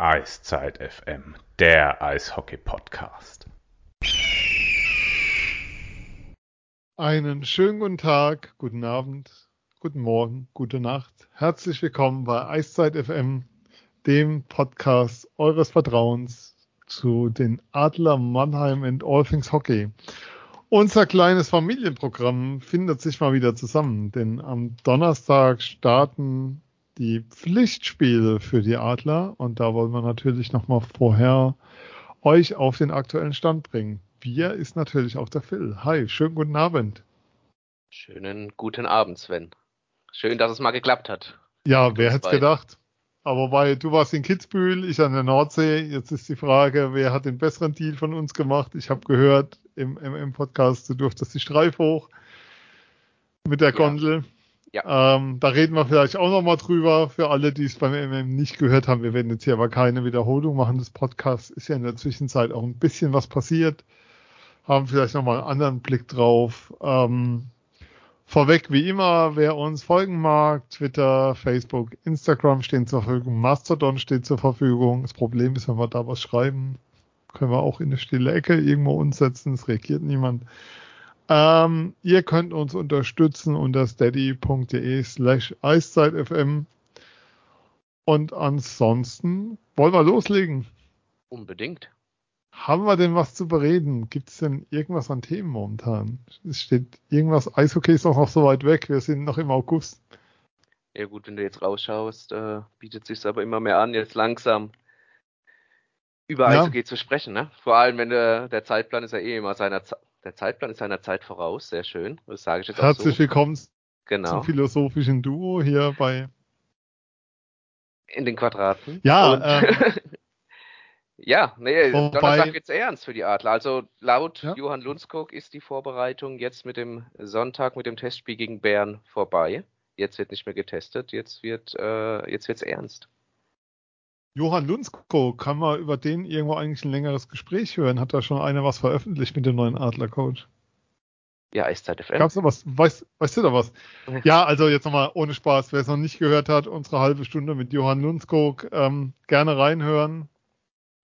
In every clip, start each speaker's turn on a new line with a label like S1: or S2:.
S1: Eiszeit FM, der Eishockey-Podcast.
S2: Einen schönen guten Tag, guten Abend, guten Morgen, gute Nacht. Herzlich willkommen bei Eiszeit FM, dem Podcast eures Vertrauens zu den Adler Mannheim and All Things Hockey. Unser kleines Familienprogramm findet sich mal wieder zusammen, denn am Donnerstag starten die Pflichtspiele für die Adler und da wollen wir natürlich nochmal vorher euch auf den aktuellen Stand bringen. Wir ist natürlich auch der Phil. Hi, schönen guten Abend.
S3: Schönen guten Abend, Sven. Schön, dass es mal geklappt hat.
S2: Ja, wer hätte es gedacht? Aber weil du warst in Kitzbühel, ich an der Nordsee. Jetzt ist die Frage, wer hat den besseren Deal von uns gemacht? Ich habe gehört im, im, im, Podcast, du durftest die Streif hoch mit der Gondel. Ja. Ja. Ähm, da reden wir vielleicht auch nochmal drüber, für alle, die es beim MM nicht gehört haben. Wir werden jetzt hier aber keine Wiederholung machen des Podcasts. Ist ja in der Zwischenzeit auch ein bisschen was passiert. Haben vielleicht nochmal einen anderen Blick drauf. Ähm, vorweg, wie immer, wer uns folgen mag, Twitter, Facebook, Instagram stehen zur Verfügung, Mastodon steht zur Verfügung. Das Problem ist, wenn wir da was schreiben, können wir auch in eine stille Ecke irgendwo uns setzen. Es reagiert niemand. Ähm, ihr könnt uns unterstützen unter steady.de slash eiszeitfm. Und ansonsten wollen wir loslegen.
S3: Unbedingt.
S2: Haben wir denn was zu bereden? Gibt es denn irgendwas an Themen momentan? Es steht irgendwas, Eishockey ist doch noch so weit weg, wir sind noch im August.
S3: Ja gut, wenn du jetzt rausschaust, äh, bietet sich aber immer mehr an, jetzt langsam über ja. Eishockey zu sprechen. Ne? Vor allem, wenn der, der Zeitplan ist ja eh immer seiner Zeit der Zeitplan ist seiner Zeit voraus, sehr schön. Das sage ich jetzt
S2: Herzlich
S3: so.
S2: willkommen genau. zum philosophischen Duo hier bei
S3: in den Quadraten.
S2: Ja, ähm,
S3: ja, nee, Donnerstag wird's ernst für die Adler. Also laut ja. Johann Lundskog ist die Vorbereitung jetzt mit dem Sonntag mit dem Testspiel gegen Bern vorbei. Jetzt wird nicht mehr getestet, jetzt wird äh, jetzt wird's ernst.
S2: Johann Lunsko, kann man über den irgendwo eigentlich ein längeres Gespräch hören? Hat da schon einer was veröffentlicht mit dem neuen Adler-Coach?
S3: Ja, Eiszeit FM.
S2: Gab's da was? Weißt, weißt du da was? ja, also jetzt nochmal ohne Spaß, wer es noch nicht gehört hat, unsere halbe Stunde mit Johann Lundskog, ähm, gerne reinhören,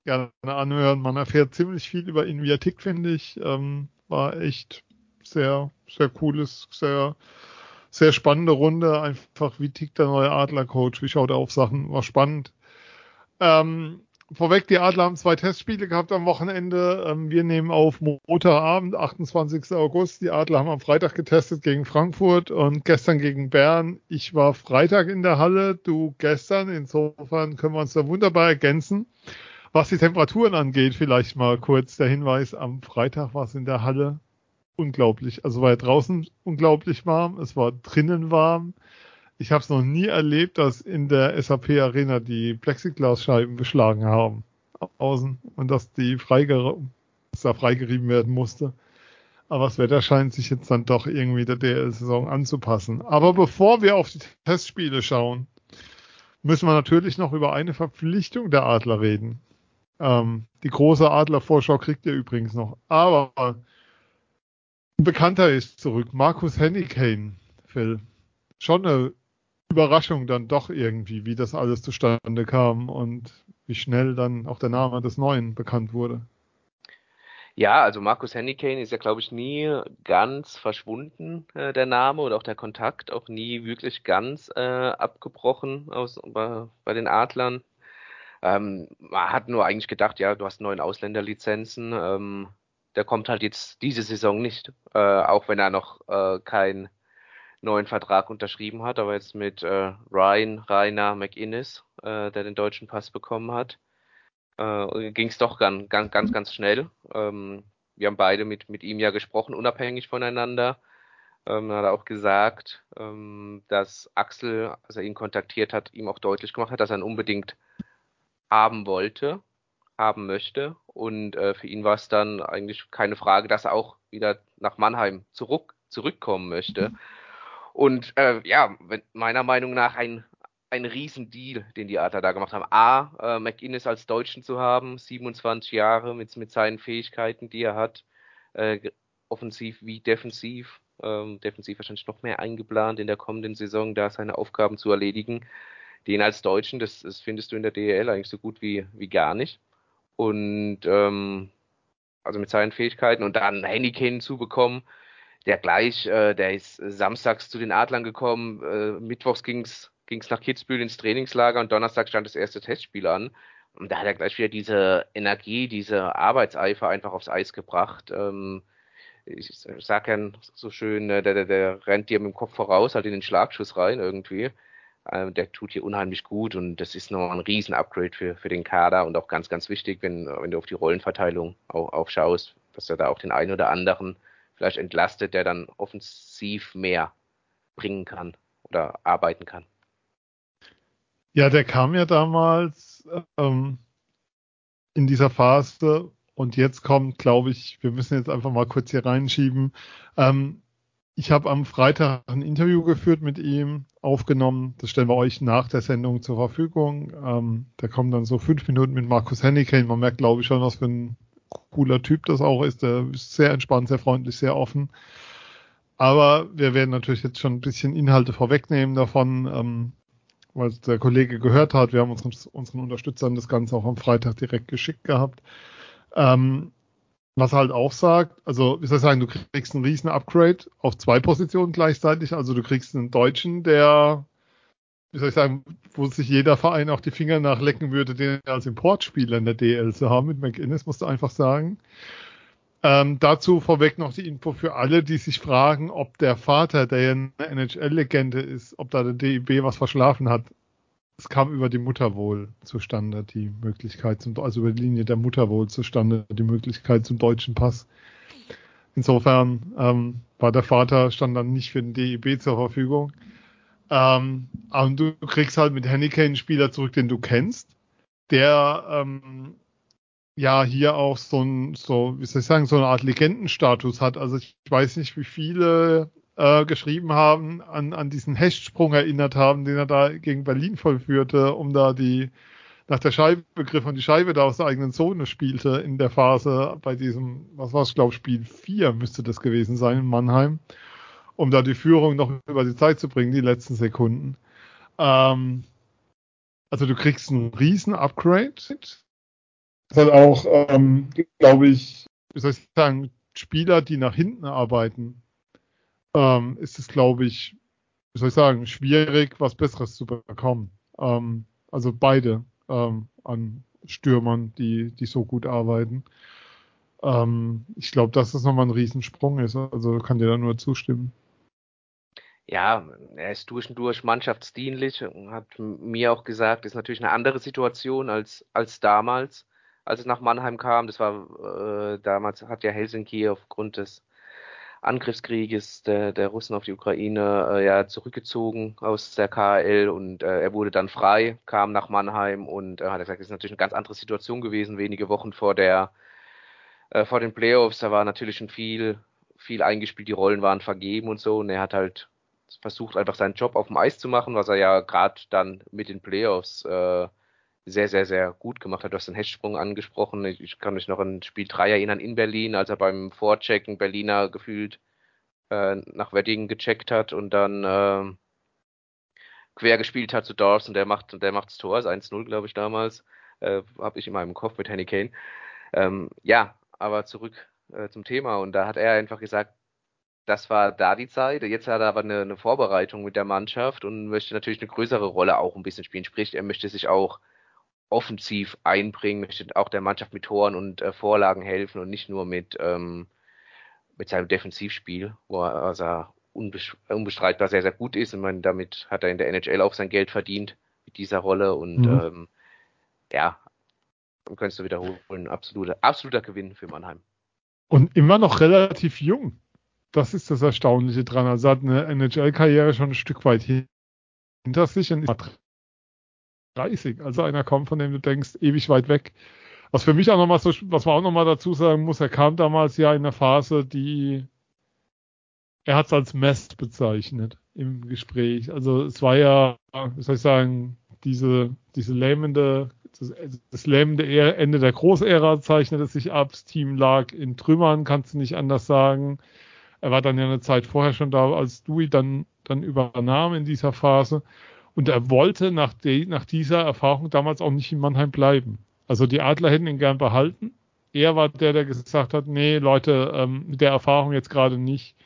S2: gerne anhören. Man erfährt ziemlich viel über ihn, wie er tickt, finde ich. Ähm, war echt sehr, sehr cooles, sehr, sehr spannende Runde. Einfach, wie tickt der neue Adler-Coach? Wie schaut er auf Sachen? War spannend. Ähm, vorweg, die Adler haben zwei Testspiele gehabt am Wochenende. Ähm, wir nehmen auf Montagabend, 28. August. Die Adler haben am Freitag getestet gegen Frankfurt und gestern gegen Bern. Ich war Freitag in der Halle, du gestern. Insofern können wir uns da wunderbar ergänzen. Was die Temperaturen angeht, vielleicht mal kurz der Hinweis. Am Freitag war es in der Halle unglaublich. Also war ja draußen unglaublich warm. Es war drinnen warm. Ich habe es noch nie erlebt, dass in der SAP Arena die Plexiglasscheiben beschlagen haben außen und dass die freige, dass da freigerieben werden musste. Aber das Wetter scheint sich jetzt dann doch irgendwie der DL-Saison anzupassen. Aber bevor wir auf die Testspiele schauen, müssen wir natürlich noch über eine Verpflichtung der Adler reden. Ähm, die große Adlervorschau kriegt ihr übrigens noch. Aber ein Bekannter ist zurück, Markus Hennigane, Phil. Schon eine Überraschung dann doch irgendwie, wie das alles zustande kam und wie schnell dann auch der Name des Neuen bekannt wurde.
S3: Ja, also Markus Hennigane ist ja, glaube ich, nie ganz verschwunden, äh, der Name oder auch der Kontakt, auch nie wirklich ganz äh, abgebrochen aus, bei, bei den Adlern. Ähm, man hat nur eigentlich gedacht, ja, du hast neun Ausländerlizenzen, ähm, der kommt halt jetzt diese Saison nicht, äh, auch wenn er noch äh, kein neuen Vertrag unterschrieben hat, aber jetzt mit äh, Ryan Rainer McInnes, äh, der den deutschen Pass bekommen hat, äh, ging es doch ganz, ganz, ganz, ganz schnell. Ähm, wir haben beide mit, mit ihm ja gesprochen, unabhängig voneinander. Ähm, hat er auch gesagt, ähm, dass Axel, als er ihn kontaktiert hat, ihm auch deutlich gemacht hat, dass er ihn unbedingt haben wollte, haben möchte. Und äh, für ihn war es dann eigentlich keine Frage, dass er auch wieder nach Mannheim zurück, zurückkommen möchte. Mhm. Und äh, ja, meiner Meinung nach ein, ein Riesendeal, den die Adler da gemacht haben. A, äh, McInnes als Deutschen zu haben, 27 Jahre mit, mit seinen Fähigkeiten, die er hat, äh, offensiv wie defensiv. Ähm, defensiv wahrscheinlich noch mehr eingeplant in der kommenden Saison, da seine Aufgaben zu erledigen. den als Deutschen, das, das findest du in der DEL eigentlich so gut wie, wie gar nicht. Und ähm, also mit seinen Fähigkeiten und dann Henneken zubekommen, der gleich, äh, der ist samstags zu den Adlern gekommen, äh, mittwochs ging's ging's nach Kitzbühel ins Trainingslager und Donnerstag stand das erste Testspiel an. Und da hat er gleich wieder diese Energie, diese Arbeitseifer einfach aufs Eis gebracht. Ähm, ich sag ja so schön, äh, der, der, der rennt dir mit dem Kopf voraus, halt in den Schlagschuss rein irgendwie. Ähm, der tut hier unheimlich gut und das ist noch ein Riesen-Upgrade für, für den Kader und auch ganz, ganz wichtig, wenn, wenn du auf die Rollenverteilung auch, auch schaust, dass er da auch den einen oder anderen vielleicht entlastet, der dann offensiv mehr bringen kann oder arbeiten kann.
S2: Ja, der kam ja damals ähm, in dieser Phase und jetzt kommt, glaube ich, wir müssen jetzt einfach mal kurz hier reinschieben. Ähm, ich habe am Freitag ein Interview geführt mit ihm, aufgenommen. Das stellen wir euch nach der Sendung zur Verfügung. Ähm, da kommen dann so fünf Minuten mit Markus Henneken. Man merkt, glaube ich, schon, was für ein cooler Typ das auch ist. Der ist sehr entspannt, sehr freundlich, sehr offen. Aber wir werden natürlich jetzt schon ein bisschen Inhalte vorwegnehmen davon, ähm, weil der Kollege gehört hat. Wir haben unseren, unseren Unterstützern das Ganze auch am Freitag direkt geschickt gehabt. Ähm, was halt auch sagt, also wie soll ich sagen, du kriegst einen riesen Upgrade auf zwei Positionen gleichzeitig. Also du kriegst einen Deutschen, der, wie soll ich sagen, wo sich jeder Verein auch die Finger nachlecken würde, den als Importspieler in der DL zu haben mit McInnes, musst du einfach sagen. Ähm, dazu vorweg noch die Info für alle, die sich fragen, ob der Vater, der ja eine NHL-Legende ist, ob da der DIB was verschlafen hat es kam über die Mutter wohl zustande, die Möglichkeit zum, also über die Linie der Mutter wohl zustande, die Möglichkeit zum deutschen Pass. Insofern ähm, war der Vater, stand dann nicht für den DEB zur Verfügung. Ähm, aber du kriegst halt mit Henneke einen Spieler zurück, den du kennst, der ähm, ja hier auch so ein, so, wie soll ich sagen, so eine Art Legendenstatus hat. Also ich weiß nicht, wie viele äh, geschrieben haben, an, an diesen Hechtsprung erinnert haben, den er da gegen Berlin vollführte, um da die nach der Scheibe begriff und die Scheibe da aus der eigenen Zone spielte in der Phase bei diesem, was war es, glaube Spiel 4 müsste das gewesen sein in Mannheim, um da die Führung noch über die Zeit zu bringen, die letzten Sekunden. Ähm, also du kriegst einen riesen Upgrade. Das hat auch, ähm, glaube ich, wie soll ich sagen, Spieler, die nach hinten arbeiten, ähm, ist es, glaube ich, wie soll ich sagen, schwierig, was Besseres zu bekommen. Ähm, also beide ähm, an Stürmern, die, die so gut arbeiten. Ähm, ich glaube, dass das nochmal ein Riesensprung ist. Also kann dir da nur zustimmen.
S3: Ja, er ist durch und durch mannschaftsdienlich und hat mir auch gesagt, ist natürlich eine andere Situation als, als damals, als es nach Mannheim kam. Das war äh, damals hat ja Helsinki aufgrund des Angriffskrieges der, der Russen auf die Ukraine äh, ja zurückgezogen aus der KHL und äh, er wurde dann frei, kam nach Mannheim und äh, hat gesagt, das ist natürlich eine ganz andere Situation gewesen, wenige Wochen vor der äh, vor den Playoffs, da war natürlich schon viel, viel eingespielt, die Rollen waren vergeben und so und er hat halt versucht einfach seinen Job auf dem Eis zu machen, was er ja gerade dann mit den Playoffs äh, sehr, sehr, sehr gut gemacht hat. Du hast den Hechtsprung angesprochen. Ich kann mich noch an Spiel 3 erinnern in Berlin, als er beim Vorchecken Berliner gefühlt äh, nach Wedding gecheckt hat und dann äh, quer gespielt hat zu Dawes und der macht der macht's Tor, ist 1-0, glaube ich, damals. Äh, Habe ich in meinem Kopf mit Henny Kane. Ähm, ja, aber zurück äh, zum Thema und da hat er einfach gesagt, das war da die Zeit. Jetzt hat er aber eine, eine Vorbereitung mit der Mannschaft und möchte natürlich eine größere Rolle auch ein bisschen spielen. Sprich, er möchte sich auch offensiv einbringen, möchte auch der Mannschaft mit Toren und äh, Vorlagen helfen und nicht nur mit, ähm, mit seinem Defensivspiel, wo er also unbestreitbar sehr, sehr gut ist. Und man, damit hat er in der NHL auch sein Geld verdient mit dieser Rolle und mhm. ähm, ja, dann könntest du wiederholen, absoluter, absoluter Gewinn für Mannheim.
S2: Und immer noch relativ jung. Das ist das Erstaunliche dran. Also hat eine NHL-Karriere schon ein Stück weit hinter sich und ist 30. Also einer kommt, von dem du denkst, ewig weit weg. Was für mich auch nochmal so, was man auch nochmal dazu sagen muss, er kam damals ja in einer Phase, die er hat es als Mess bezeichnet im Gespräch. Also es war ja, wie soll ich sagen, diese, diese lähmende, das, das lähmende Ende der Großära zeichnete sich ab. Das Team lag in Trümmern, kannst du nicht anders sagen. Er war dann ja eine Zeit vorher schon da, als Dewey dann, dann übernahm in dieser Phase. Und er wollte nach, de, nach dieser Erfahrung damals auch nicht in Mannheim bleiben. Also die Adler hätten ihn gern behalten. Er war der, der gesagt hat, nee, Leute, ähm, mit der Erfahrung jetzt gerade nicht.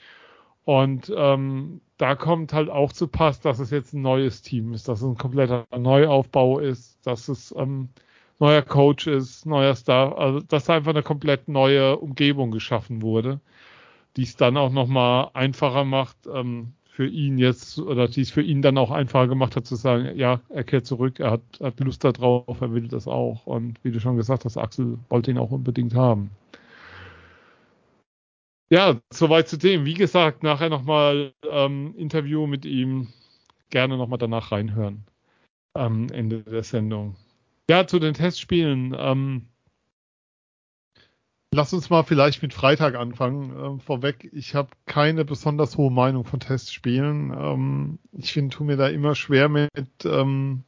S2: Und ähm, da kommt halt auch zu Pass, dass es jetzt ein neues Team ist, dass es ein kompletter Neuaufbau ist, dass es ähm, neuer Coach ist, neuer Star, also dass einfach eine komplett neue Umgebung geschaffen wurde, die es dann auch nochmal einfacher macht, ähm, für ihn jetzt, oder die es für ihn dann auch einfacher gemacht hat, zu sagen, ja, er kehrt zurück, er hat, hat Lust darauf, er will das auch. Und wie du schon gesagt hast, Axel wollte ihn auch unbedingt haben. Ja, soweit zu dem. Wie gesagt, nachher nochmal ähm, Interview mit ihm. Gerne nochmal danach reinhören. Am Ende der Sendung. Ja, zu den Testspielen. Ähm, Lass uns mal vielleicht mit Freitag anfangen. Ähm, vorweg, ich habe keine besonders hohe Meinung von Testspielen. Ähm, ich finde, tu mir da immer schwer mit, ähm,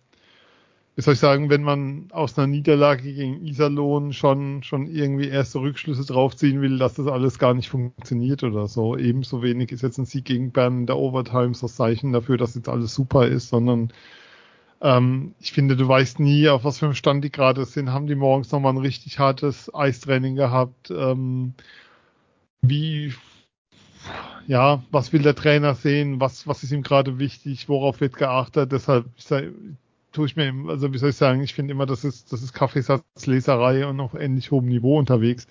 S2: wie soll ich sagen, wenn man aus einer Niederlage gegen Iserlohn schon, schon irgendwie erste Rückschlüsse draufziehen will, dass das alles gar nicht funktioniert oder so. Ebenso wenig ist jetzt ein Sieg gegen Bern in der Overtime so Zeichen dafür, dass jetzt alles super ist, sondern ähm, ich finde, du weißt nie, auf was für einem Stand die gerade sind. Haben die morgens nochmal ein richtig hartes Eistraining gehabt? Ähm, wie, ja, was will der Trainer sehen? Was, was ist ihm gerade wichtig? Worauf wird geachtet? Deshalb sag, tue ich mir, also wie soll ich sagen, ich finde immer, das ist, das ist Kaffeesatzleserei und auf ähnlich hohem Niveau unterwegs.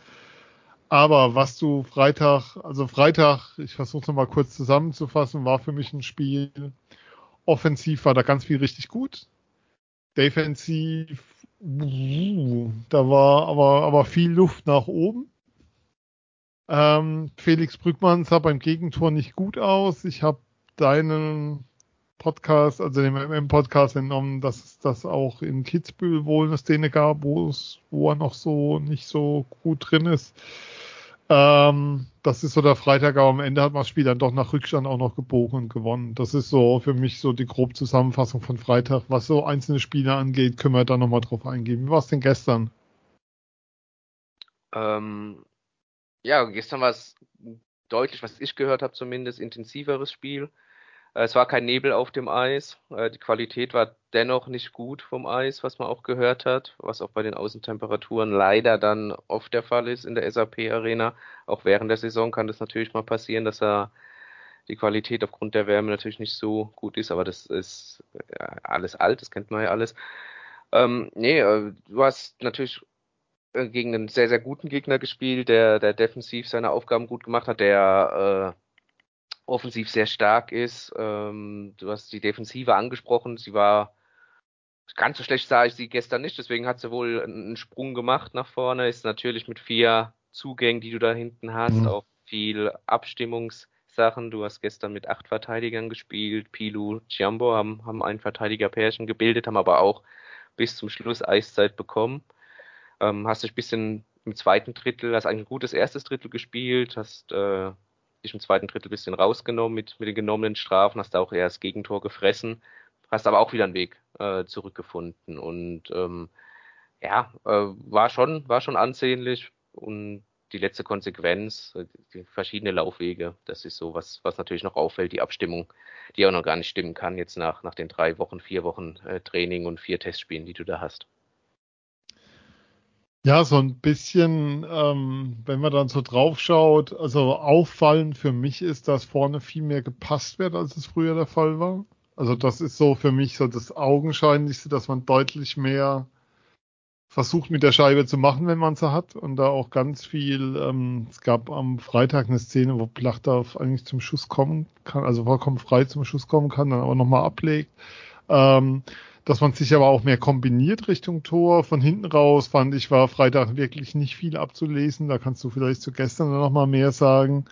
S2: Aber was du Freitag, also Freitag, ich versuche es nochmal kurz zusammenzufassen, war für mich ein Spiel, Offensiv war da ganz viel richtig gut. Defensiv, da war aber, aber viel Luft nach oben. Ähm, Felix Brückmann sah beim Gegentor nicht gut aus. Ich habe deinen Podcast, also den MM-Podcast entnommen, dass es das auch in Kitzbühel wohl eine Szene gab, wo wo er noch so nicht so gut drin ist. Ähm, das ist so der Freitag, aber am Ende hat man das Spiel dann doch nach Rückstand auch noch gebogen und gewonnen. Das ist so für mich so die grobe Zusammenfassung von Freitag. Was so einzelne Spiele angeht, können wir da nochmal drauf eingehen. Wie war es denn gestern?
S3: Ähm, ja, gestern war es deutlich, was ich gehört habe, zumindest intensiveres Spiel. Äh, es war kein Nebel auf dem Eis. Äh, die Qualität war dennoch nicht gut vom Eis, was man auch gehört hat, was auch bei den Außentemperaturen leider dann oft der Fall ist in der SAP-Arena. Auch während der Saison kann das natürlich mal passieren, dass er die Qualität aufgrund der Wärme natürlich nicht so gut ist, aber das ist ja, alles alt, das kennt man ja alles. Ähm, nee, äh, du hast natürlich gegen einen sehr, sehr guten Gegner gespielt, der, der defensiv seine Aufgaben gut gemacht hat, der äh, offensiv sehr stark ist. Ähm, du hast die Defensive angesprochen, sie war ganz so schlecht sah ich sie gestern nicht, deswegen hat sie wohl einen Sprung gemacht nach vorne, ist natürlich mit vier Zugängen, die du da hinten hast, mhm. auch viel Abstimmungssachen. Du hast gestern mit acht Verteidigern gespielt, Pilu, Ciambo haben, haben ein Verteidigerpärchen gebildet, haben aber auch bis zum Schluss Eiszeit bekommen. Ähm, hast dich ein bisschen im zweiten Drittel, hast eigentlich ein gutes erstes Drittel gespielt, hast äh, dich im zweiten Drittel ein bisschen rausgenommen mit, mit den genommenen Strafen, hast da auch eher das Gegentor gefressen, hast aber auch wieder einen Weg äh, zurückgefunden und ähm, ja, äh, war schon, war schon ansehnlich und die letzte Konsequenz, äh, die verschiedene Laufwege, das ist so was, was natürlich noch auffällt, die Abstimmung, die auch noch gar nicht stimmen kann jetzt nach, nach den drei Wochen, vier Wochen äh, Training und vier Testspielen, die du da hast.
S2: Ja, so ein bisschen, ähm, wenn man dann so drauf schaut, also auffallend für mich ist, dass vorne viel mehr gepasst wird, als es früher der Fall war. Also das ist so für mich so das Augenscheinlichste, dass man deutlich mehr versucht mit der Scheibe zu machen, wenn man sie hat. Und da auch ganz viel, ähm, es gab am Freitag eine Szene, wo Plachtdorf eigentlich zum Schuss kommen kann, also vollkommen frei zum Schuss kommen kann, dann aber nochmal ablegt. Ähm, dass man sich aber auch mehr kombiniert Richtung Tor. Von hinten raus fand ich, war Freitag wirklich nicht viel abzulesen. Da kannst du vielleicht zu gestern noch mal mehr sagen.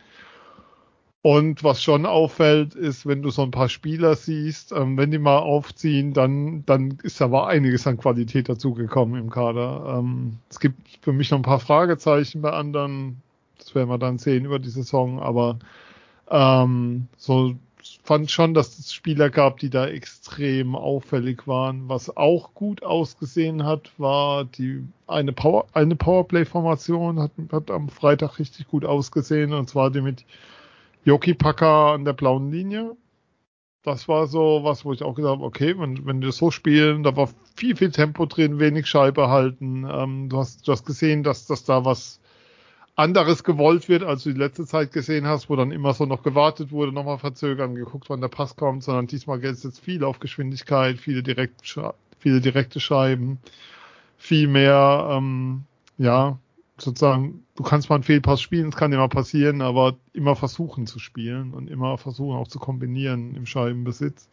S2: Und was schon auffällt, ist, wenn du so ein paar Spieler siehst, ähm, wenn die mal aufziehen, dann, dann ist aber einiges an Qualität dazugekommen im Kader. Ähm, es gibt für mich noch ein paar Fragezeichen bei anderen. Das werden wir dann sehen über die Saison, aber ähm, so fand schon, dass es Spieler gab, die da extrem auffällig waren. Was auch gut ausgesehen hat, war die eine Power eine Powerplay-Formation hat, hat am Freitag richtig gut ausgesehen und zwar die mit Yoki Paka an der blauen Linie. das war so was, wo ich auch gesagt habe, okay, wenn, wenn das so spielen, da war viel, viel Tempo drin, wenig Scheibe halten. Ähm, du, hast, du hast gesehen, dass, dass da was anderes gewollt wird, als du die letzte Zeit gesehen hast, wo dann immer so noch gewartet wurde, nochmal verzögern, geguckt, wann der Pass kommt, sondern diesmal geht es jetzt viel auf Geschwindigkeit, viele, direkt, viele direkte Scheiben, viel mehr, ähm, ja, sozusagen, du kannst mal einen Fehlpass spielen, es kann immer passieren, aber immer versuchen zu spielen und immer versuchen auch zu kombinieren im Scheibenbesitz.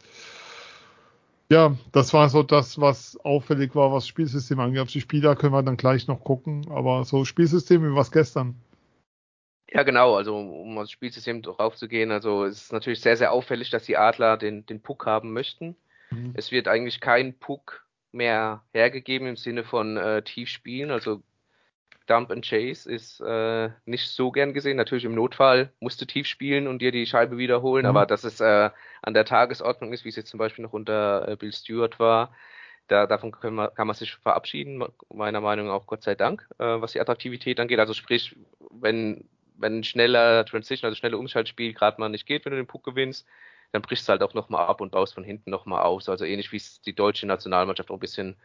S2: Ja, das war so das, was auffällig war, was Spielsystem angeht. Auf die Spieler können wir dann gleich noch gucken, aber so Spielsystem wie was gestern.
S3: Ja, genau, also um aufs Spielsystem drauf zu gehen, also es ist natürlich sehr, sehr auffällig, dass die Adler den, den Puck haben möchten. Mhm. Es wird eigentlich kein Puck mehr hergegeben im Sinne von äh, tief spielen, also Dump and Chase ist äh, nicht so gern gesehen. Natürlich im Notfall musst du tief spielen und dir die Scheibe wiederholen, mhm. aber dass es äh, an der Tagesordnung ist, wie es jetzt zum Beispiel noch unter äh, Bill Stewart war, da, davon man, kann man sich verabschieden, meiner Meinung nach auch Gott sei Dank, äh, was die Attraktivität angeht. Also sprich, wenn, wenn ein schneller Transition, also schnelle Umschaltspiel gerade mal nicht geht, wenn du den Puck gewinnst, dann brichst du halt auch nochmal ab und baust von hinten nochmal aus. Also ähnlich wie es die deutsche Nationalmannschaft auch ein bisschen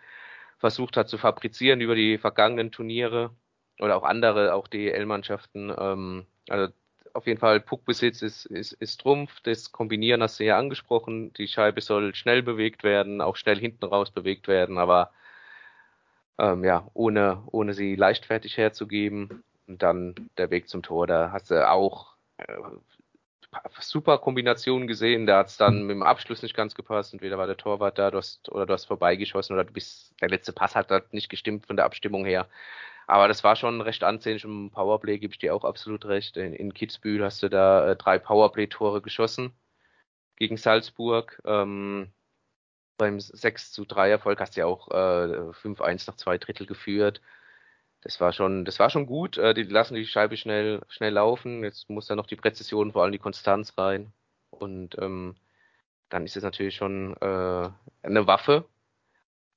S3: versucht hat zu fabrizieren über die vergangenen Turniere oder auch andere, auch DEL-Mannschaften. Ähm, also auf jeden Fall Puckbesitz ist, ist, ist Trumpf. Das Kombinieren hast du ja angesprochen. Die Scheibe soll schnell bewegt werden, auch schnell hinten raus bewegt werden, aber ähm, ja, ohne, ohne sie leichtfertig herzugeben. Und dann der Weg zum Tor, da hast du auch äh, super Kombinationen gesehen. Da hat es dann mit dem Abschluss nicht ganz gepasst. Entweder war der Torwart da, du hast, oder du hast vorbeigeschossen oder du bist, der letzte Pass hat nicht gestimmt von der Abstimmung her. Aber das war schon recht ansehnlich im Powerplay, gebe ich dir auch absolut recht. In, in Kitzbühel hast du da äh, drei Powerplay-Tore geschossen gegen Salzburg. Ähm, beim 6 zu 3 Erfolg hast du ja auch äh, 5-1 nach zwei Drittel geführt. Das war schon, das war schon gut. Äh, die lassen die Scheibe schnell, schnell laufen. Jetzt muss da noch die Präzision, vor allem die Konstanz rein. Und ähm, dann ist es natürlich schon äh, eine Waffe,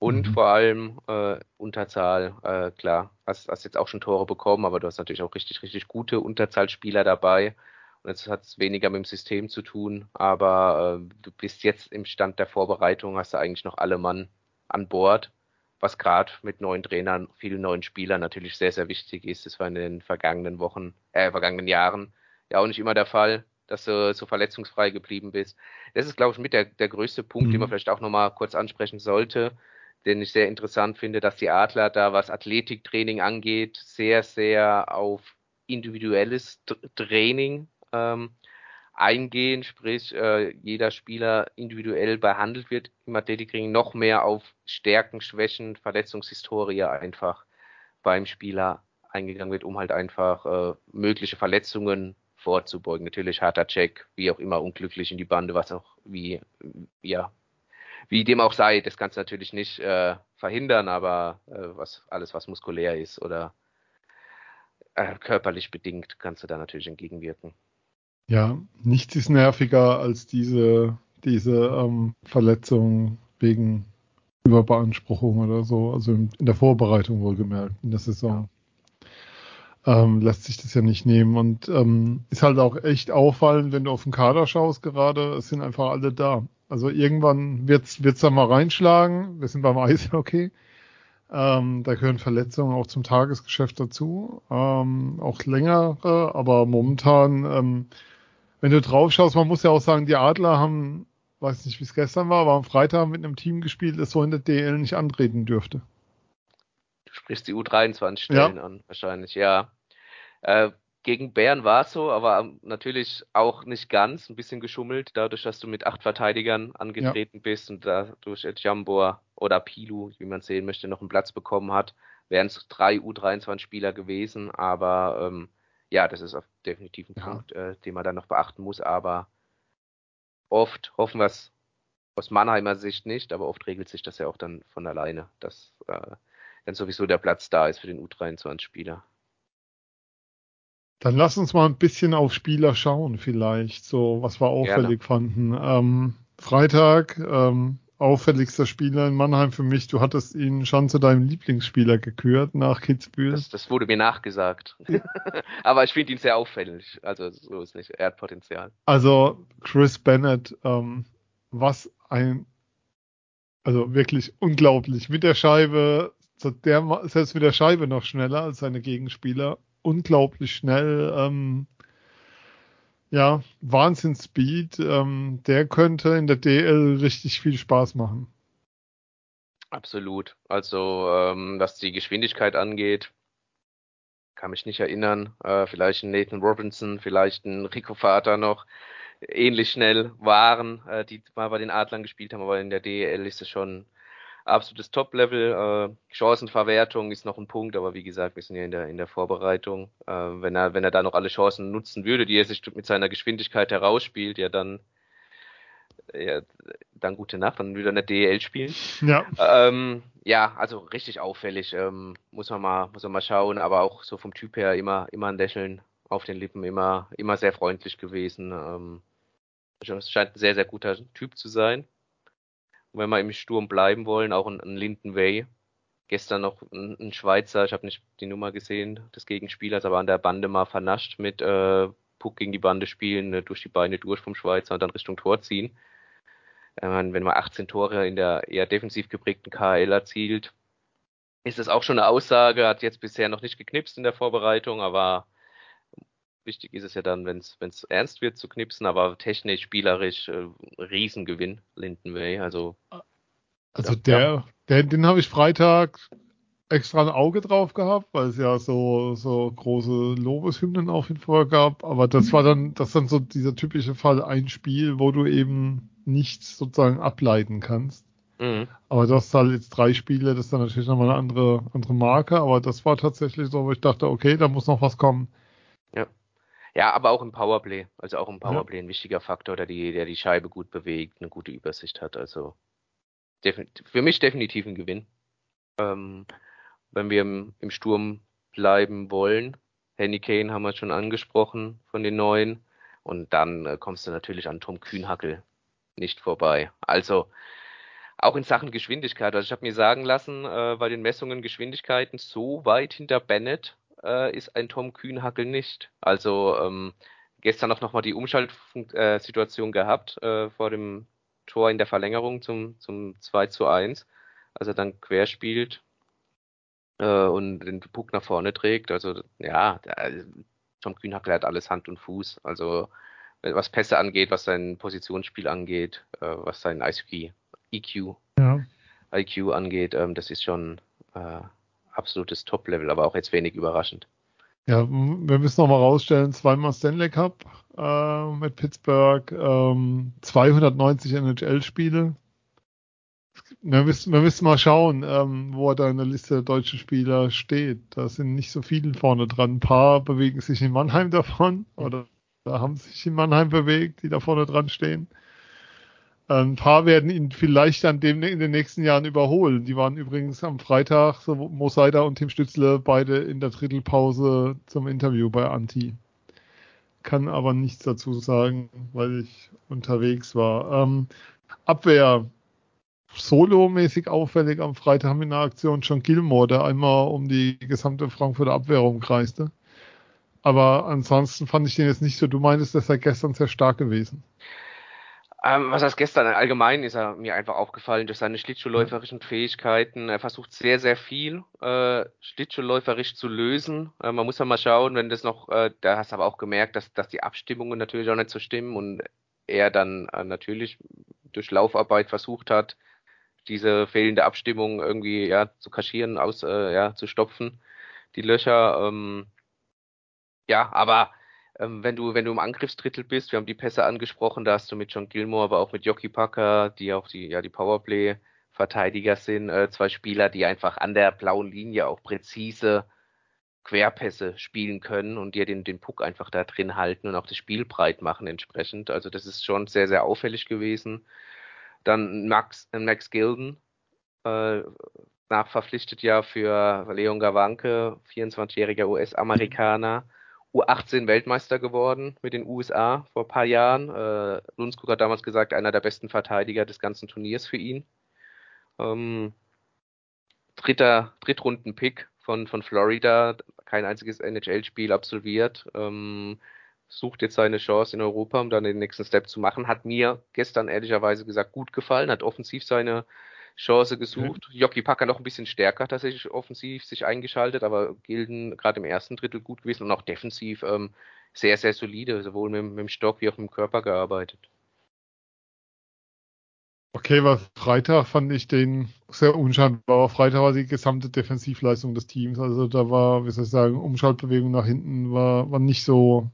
S3: und mhm. vor allem äh, Unterzahl, äh, klar, hast, hast jetzt auch schon Tore bekommen, aber du hast natürlich auch richtig, richtig gute Unterzahlspieler dabei. Und jetzt hat es weniger mit dem System zu tun, aber äh, du bist jetzt im Stand der Vorbereitung, hast du eigentlich noch alle Mann an Bord, was gerade mit neuen Trainern, vielen neuen Spielern natürlich sehr, sehr wichtig ist. Das war in den vergangenen Wochen, äh, vergangenen Jahren ja auch nicht immer der Fall, dass du so verletzungsfrei geblieben bist. Das ist, glaube ich, mit der, der größte Punkt, mhm. den man vielleicht auch nochmal kurz ansprechen sollte den ich sehr interessant finde, dass die Adler da, was Athletiktraining angeht, sehr, sehr auf individuelles Training ähm, eingehen, sprich äh, jeder Spieler individuell behandelt wird im Athletiktraining, noch mehr auf Stärken, Schwächen, Verletzungshistorie einfach beim Spieler eingegangen wird, um halt einfach äh, mögliche Verletzungen vorzubeugen. Natürlich harter Check, wie auch immer unglücklich in die Bande, was auch wie ja wie dem auch sei, das kannst du natürlich nicht äh, verhindern, aber äh, was alles, was muskulär ist oder äh, körperlich bedingt, kannst du da natürlich entgegenwirken.
S2: Ja, nichts ist nerviger als diese, diese ähm, Verletzung wegen Überbeanspruchung oder so, also in, der Vorbereitung wohlgemerkt, in der Saison. Ähm, lässt sich das ja nicht nehmen und ähm, ist halt auch echt auffallend, wenn du auf den Kader schaust gerade, es sind einfach alle da. Also irgendwann wird's wird's da mal reinschlagen. Wir sind beim Eishockey. Ähm, da gehören Verletzungen auch zum Tagesgeschäft dazu, ähm, auch längere, aber momentan, ähm, wenn du drauf schaust, man muss ja auch sagen, die Adler haben, weiß nicht, wie es gestern war, aber am Freitag mit einem Team gespielt, das so in der DL nicht antreten dürfte.
S3: Du sprichst die U23-Stellen ja. an, wahrscheinlich, ja. Äh, gegen Bern war es so, aber natürlich auch nicht ganz, ein bisschen geschummelt, dadurch, dass du mit acht Verteidigern angetreten ja. bist und dadurch Jambor oder Pilu, wie man sehen möchte, noch einen Platz bekommen hat, wären es drei U23-Spieler gewesen, aber ähm, ja, das ist definitiv ein ja. Punkt, äh, den man dann noch beachten muss, aber oft hoffen wir es aus Mannheimer Sicht nicht, aber oft regelt sich das ja auch dann von alleine, dass äh, dann sowieso der Platz da ist für den U23-Spieler.
S2: Dann lass uns mal ein bisschen auf Spieler schauen, vielleicht, so was wir auffällig Gerne. fanden. Ähm, Freitag, ähm, auffälligster Spieler in Mannheim für mich. Du hattest ihn schon zu deinem Lieblingsspieler gekürt nach Kitzbühel.
S3: Das, das wurde mir nachgesagt. Aber ich finde ihn sehr auffällig. Also so ist nicht. Er hat Potenzial.
S2: Also Chris Bennett, ähm, was ein, also wirklich unglaublich. Mit der Scheibe, der, selbst mit der Scheibe noch schneller als seine Gegenspieler. Unglaublich schnell. Ähm, ja, Wahnsinns-Speed. Ähm, der könnte in der DL richtig viel Spaß machen.
S3: Absolut. Also, ähm, was die Geschwindigkeit angeht, kann mich nicht erinnern. Äh, vielleicht ein Nathan Robinson, vielleicht ein Rico Vater noch ähnlich schnell waren, äh, die mal bei den Adlern gespielt haben, aber in der DEL ist es schon absolutes Top-Level. Äh, Chancenverwertung ist noch ein Punkt, aber wie gesagt, wir sind ja in der, in der Vorbereitung. Äh, wenn er, wenn er da noch alle Chancen nutzen würde, die er sich mit seiner Geschwindigkeit herausspielt, ja dann, ja, dann gute Nacht, dann würde er eine DEL spielen. Ja. Ähm, ja, also richtig auffällig, ähm, muss man mal, muss man mal schauen, aber auch so vom Typ her immer, immer ein Lächeln auf den Lippen, immer, immer sehr freundlich gewesen. Ähm, es scheint ein sehr, sehr guter Typ zu sein. Und wenn wir im Sturm bleiben wollen, auch ein, ein Linden Way. Gestern noch ein, ein Schweizer, ich habe nicht die Nummer gesehen des Gegenspielers, aber an der Bande mal vernascht mit äh, Puck gegen die Bande spielen, äh, durch die Beine durch vom Schweizer und dann Richtung Tor ziehen. Äh, wenn man 18 Tore in der eher defensiv geprägten KL erzielt, ist das auch schon eine Aussage, hat jetzt bisher noch nicht geknipst in der Vorbereitung, aber Wichtig ist es ja dann, wenn es ernst wird, zu knipsen, aber technisch, spielerisch, äh, Riesengewinn, Linden Way. Also,
S2: also ja, der, ja. der, den habe ich Freitag extra ein Auge drauf gehabt, weil es ja so, so große Lobeshymnen auf jeden Fall gab. Aber das war dann, das ist dann so dieser typische Fall, ein Spiel, wo du eben nichts sozusagen ableiten kannst. Mhm. Aber das ist halt jetzt drei Spiele, das ist dann natürlich nochmal eine andere, andere Marke, aber das war tatsächlich so, wo ich dachte, okay, da muss noch was kommen.
S3: Ja. Ja, aber auch im Powerplay. Also auch im Powerplay ja. ein wichtiger Faktor, der die, der die Scheibe gut bewegt, eine gute Übersicht hat. Also für mich definitiv ein Gewinn. Ähm, wenn wir im, im, Sturm bleiben wollen. Henny Kane haben wir schon angesprochen von den neuen. Und dann äh, kommst du natürlich an Tom Kühnhackel nicht vorbei. Also auch in Sachen Geschwindigkeit. Also ich habe mir sagen lassen, äh, bei den Messungen Geschwindigkeiten so weit hinter Bennett äh, ist ein Tom Kühnhackel nicht. Also ähm, gestern auch nochmal die Umschaltsituation äh, gehabt äh, vor dem Tor in der Verlängerung zum, zum 2 zu 1, als er dann querspielt äh, und den Puck nach vorne trägt. Also ja, der, Tom Kühnhackel hat alles Hand und Fuß. Also was Pässe angeht, was sein Positionsspiel angeht, äh, was sein IQ, EQ, ja. IQ angeht, ähm, das ist schon äh, absolutes Top-Level, aber auch jetzt wenig überraschend.
S2: Ja, wir müssen noch mal rausstellen, zweimal Stanley Cup äh, mit Pittsburgh, ähm, 290 NHL-Spiele. Wir müssen, wir müssen mal schauen, ähm, wo er da in der Liste der deutschen Spieler steht. Da sind nicht so viele vorne dran. Ein paar bewegen sich in Mannheim davon oder da haben sich in Mannheim bewegt, die da vorne dran stehen. Ein paar werden ihn vielleicht dann dem, in den nächsten Jahren überholen. Die waren übrigens am Freitag, so Mo Seider und Tim Stützle, beide in der Drittelpause zum Interview bei Anti. Kann aber nichts dazu sagen, weil ich unterwegs war. Ähm, Abwehr, solomäßig auffällig am Freitag haben wir eine Aktion John Gilmore, der einmal um die gesamte Frankfurter Abwehr rumkreiste. Aber ansonsten fand ich den jetzt nicht so. Du meintest, dass er gestern sehr stark gewesen.
S3: Ähm, was heißt gestern? Allgemein ist er mir einfach aufgefallen durch seine schlittschuhläuferischen Fähigkeiten. Er versucht sehr, sehr viel äh, schlittschuhläuferisch zu lösen. Äh, man muss ja mal schauen, wenn das noch, äh, da hast du aber auch gemerkt, dass, dass die Abstimmungen natürlich auch nicht so stimmen und er dann äh, natürlich durch Laufarbeit versucht hat, diese fehlende Abstimmung irgendwie ja zu kaschieren, aus, äh, ja, zu stopfen, die Löcher. Ähm, ja, aber ähm, wenn du, wenn du im Angriffsdrittel bist, wir haben die Pässe angesprochen, da hast du mit John Gilmore, aber auch mit Jockey Packer, die auch die, ja, die Powerplay Verteidiger sind, äh, zwei Spieler, die einfach an der blauen Linie auch präzise Querpässe spielen können und dir den, den Puck einfach da drin halten und auch das Spiel breit machen entsprechend. Also das ist schon sehr, sehr auffällig gewesen. Dann Max, äh, Max Gilden, äh, nachverpflichtet ja für Leon Gawanke, 24-jähriger US-Amerikaner. Mhm U18-Weltmeister geworden mit den USA vor ein paar Jahren. Äh, Lundskog hat damals gesagt, einer der besten Verteidiger des ganzen Turniers für ihn. Ähm, dritter, Drittrunden-Pick von, von Florida, kein einziges NHL-Spiel absolviert. Ähm, sucht jetzt seine Chance in Europa, um dann den nächsten Step zu machen. Hat mir gestern ehrlicherweise gesagt gut gefallen, hat offensiv seine Chance gesucht. Okay. Jockey Packer noch ein bisschen stärker tatsächlich offensiv sich eingeschaltet, aber Gilden gerade im ersten Drittel gut gewesen und auch defensiv ähm, sehr, sehr solide, sowohl mit, mit dem Stock wie auch mit dem Körper gearbeitet.
S2: Okay, weil Freitag fand ich den sehr unscheinbar. Freitag war die gesamte Defensivleistung des Teams. Also da war, wie soll ich sagen, Umschaltbewegung nach hinten war, war nicht so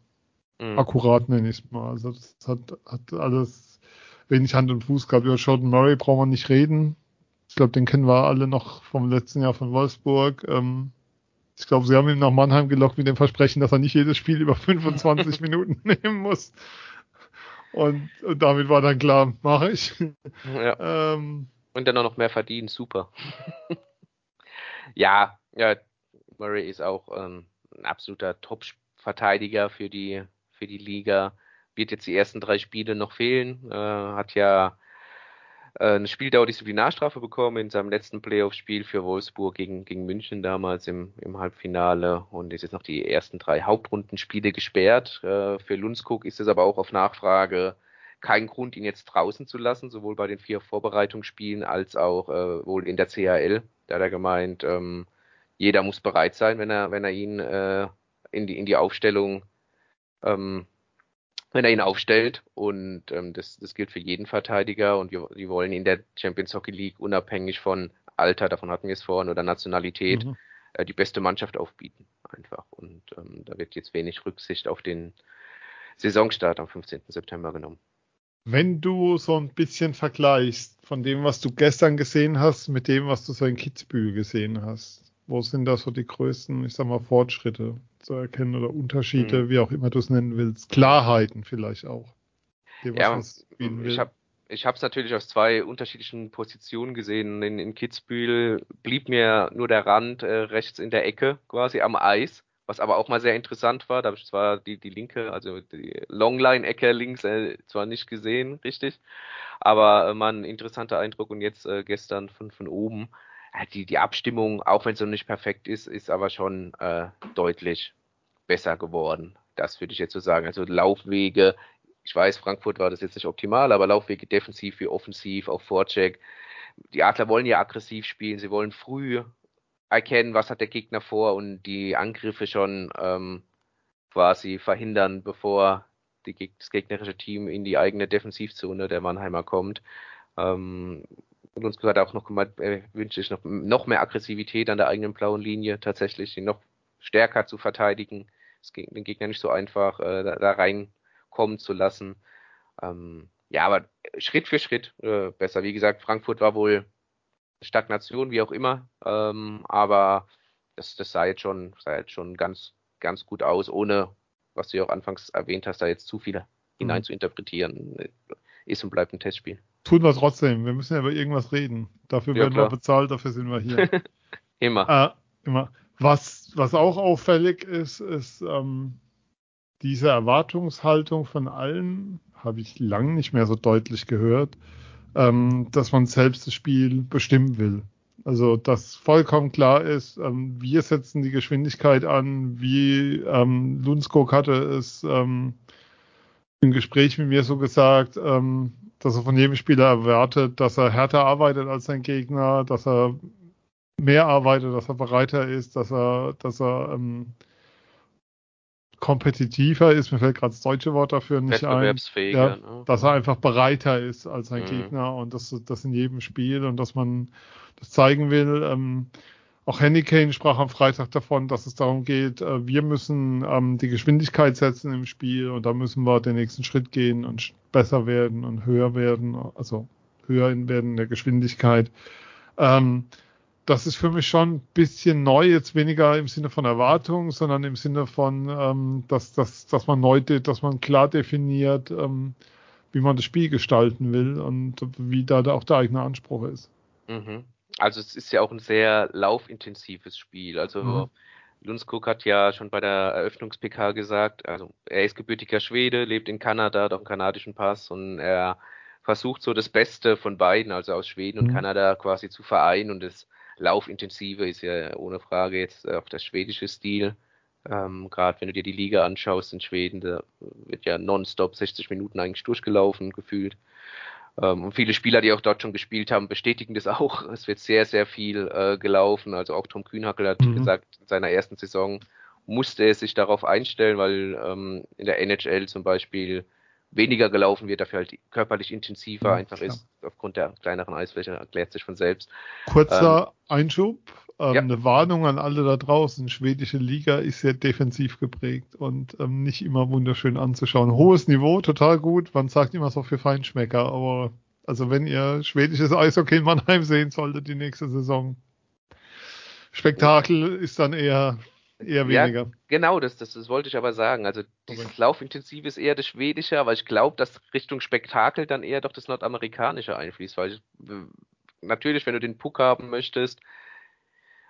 S2: mhm. akkurat, nenne ich es mal. Also das hat, hat alles wenig Hand und Fuß gehabt. Über Jordan Murray brauchen wir nicht reden. Ich glaube, den kennen wir alle noch vom letzten Jahr von Wolfsburg. Ähm, ich glaube, sie haben ihn nach Mannheim gelockt mit dem Versprechen, dass er nicht jedes Spiel über 25 Minuten nehmen muss. Und, und damit war dann klar, mache ich.
S3: Ja. Ähm, und dann auch noch mehr verdienen, super. ja, ja, Murray ist auch ähm, ein absoluter Top-Verteidiger für die, für die Liga. Wird jetzt die ersten drei Spiele noch fehlen. Äh, hat ja eine Spieldauer-Disziplinarstrafe bekommen in seinem letzten Playoff-Spiel für Wolfsburg gegen, gegen München damals im, im Halbfinale und ist jetzt noch die ersten drei Hauptrundenspiele gesperrt. Äh, für Lundskog ist es aber auch auf Nachfrage kein Grund, ihn jetzt draußen zu lassen, sowohl bei den vier Vorbereitungsspielen als auch äh, wohl in der CHL. Da hat er gemeint, ähm, jeder muss bereit sein, wenn er, wenn er ihn äh, in, die, in die Aufstellung ähm, wenn er ihn aufstellt. Und ähm, das, das gilt für jeden Verteidiger. Und wir, wir wollen in der Champions Hockey League unabhängig von Alter, davon hatten wir es vorhin, oder Nationalität, mhm. äh, die beste Mannschaft aufbieten. Einfach. Und ähm, da wird jetzt wenig Rücksicht auf den Saisonstart am 15. September genommen.
S2: Wenn du so ein bisschen vergleichst von dem, was du gestern gesehen hast, mit dem, was du so in Kitzbühel gesehen hast, wo sind da so die größten, ich sag mal, Fortschritte zu erkennen oder Unterschiede, mhm. wie auch immer du es nennen willst? Klarheiten vielleicht auch.
S3: Dem, ja, ich habe ich habe es natürlich aus zwei unterschiedlichen Positionen gesehen. In, in Kitzbühel blieb mir nur der Rand äh, rechts in der Ecke, quasi am Eis, was aber auch mal sehr interessant war. Da habe ich zwar die, die linke, also die Longline-Ecke links äh, zwar nicht gesehen, richtig, aber äh, mal ein interessanter Eindruck. Und jetzt äh, gestern von, von oben die, die Abstimmung, auch wenn es noch nicht perfekt ist, ist aber schon äh, deutlich besser geworden. Das würde ich jetzt so sagen. Also Laufwege, ich weiß, Frankfurt war das jetzt nicht optimal, aber Laufwege defensiv wie offensiv, auch Vorcheck. Die Adler wollen ja aggressiv spielen, sie wollen früh erkennen, was hat der Gegner vor und die Angriffe schon ähm, quasi verhindern, bevor die, das gegnerische Team in die eigene Defensivzone der Mannheimer kommt. Ähm, und uns gehört auch noch gemeint, äh, wünsche ich noch, noch mehr Aggressivität an der eigenen blauen Linie, tatsächlich ihn noch stärker zu verteidigen, es den Gegner nicht so einfach äh, da, da reinkommen zu lassen. Ähm, ja, aber Schritt für Schritt äh, besser. Wie gesagt, Frankfurt war wohl Stagnation, wie auch immer, ähm, aber das, das sah jetzt schon, sah jetzt schon ganz, ganz gut aus, ohne, was du ja auch anfangs erwähnt hast, da jetzt zu viel mhm. hinein zu interpretieren. Ist und bleibt ein Testspiel
S2: tun wir trotzdem. Wir müssen ja über irgendwas reden. Dafür ja, werden klar. wir bezahlt, dafür sind wir hier.
S3: immer.
S2: Äh, immer. Was, was auch auffällig ist, ist ähm, diese Erwartungshaltung von allen, habe ich lang nicht mehr so deutlich gehört, ähm, dass man selbst das Spiel bestimmen will. Also, dass vollkommen klar ist, ähm, wir setzen die Geschwindigkeit an, wie ähm, Lundskog hatte es ähm, im Gespräch mit mir so gesagt, ähm, dass er von jedem Spieler erwartet, dass er härter arbeitet als sein Gegner, dass er mehr arbeitet, dass er bereiter ist, dass er, dass er ähm, kompetitiver ist, mir fällt gerade das deutsche Wort dafür nicht ein. Ja, ne? Dass er einfach bereiter ist als sein mhm. Gegner und das, das in jedem Spiel und dass man das zeigen will. Ähm, auch Henny Kane sprach am Freitag davon, dass es darum geht, äh, wir müssen ähm, die Geschwindigkeit setzen im Spiel und da müssen wir den nächsten Schritt gehen und besser werden und höher werden, also höher werden in der Geschwindigkeit. Ähm, das ist für mich schon ein bisschen neu, jetzt weniger im Sinne von Erwartung, sondern im Sinne von, ähm, dass, dass, dass man neu, dass man klar definiert, ähm, wie man das Spiel gestalten will und wie da auch der eigene Anspruch ist.
S3: Mhm. Also es ist ja auch ein sehr laufintensives Spiel. Also mhm. Lundskog hat ja schon bei der Eröffnungs-PK gesagt, also er ist gebürtiger Schwede, lebt in Kanada, hat auch einen kanadischen Pass und er versucht so das Beste von beiden, also aus Schweden und mhm. Kanada quasi zu vereinen und das Laufintensive ist ja ohne Frage jetzt auch der schwedische Stil. Ähm, Gerade wenn du dir die Liga anschaust in Schweden, da wird ja nonstop 60 Minuten eigentlich durchgelaufen, gefühlt. Ähm, und viele Spieler, die auch dort schon gespielt haben, bestätigen das auch. Es wird sehr, sehr viel äh, gelaufen. Also auch Tom Kühnhackel hat mhm. gesagt, in seiner ersten Saison musste er sich darauf einstellen, weil ähm, in der NHL zum Beispiel weniger gelaufen wird, dafür halt körperlich intensiver ja, einfach klar. ist, aufgrund der kleineren Eisfläche, erklärt sich von selbst.
S2: Kurzer ähm, Einschub, ähm, ja. eine Warnung an alle da draußen, schwedische Liga ist sehr defensiv geprägt und ähm, nicht immer wunderschön anzuschauen. Hohes Niveau, total gut, man sagt immer so für Feinschmecker, aber also wenn ihr schwedisches Eishockey in Mannheim sehen solltet die nächste Saison, Spektakel ist dann eher Eher weniger. Ja,
S3: genau, das, das, das wollte ich aber sagen. Also dieses okay. Laufintensiv ist eher das Schwedische, aber ich glaube, dass Richtung Spektakel dann eher doch das Nordamerikanische einfließt, weil ich, natürlich, wenn du den Puck haben möchtest,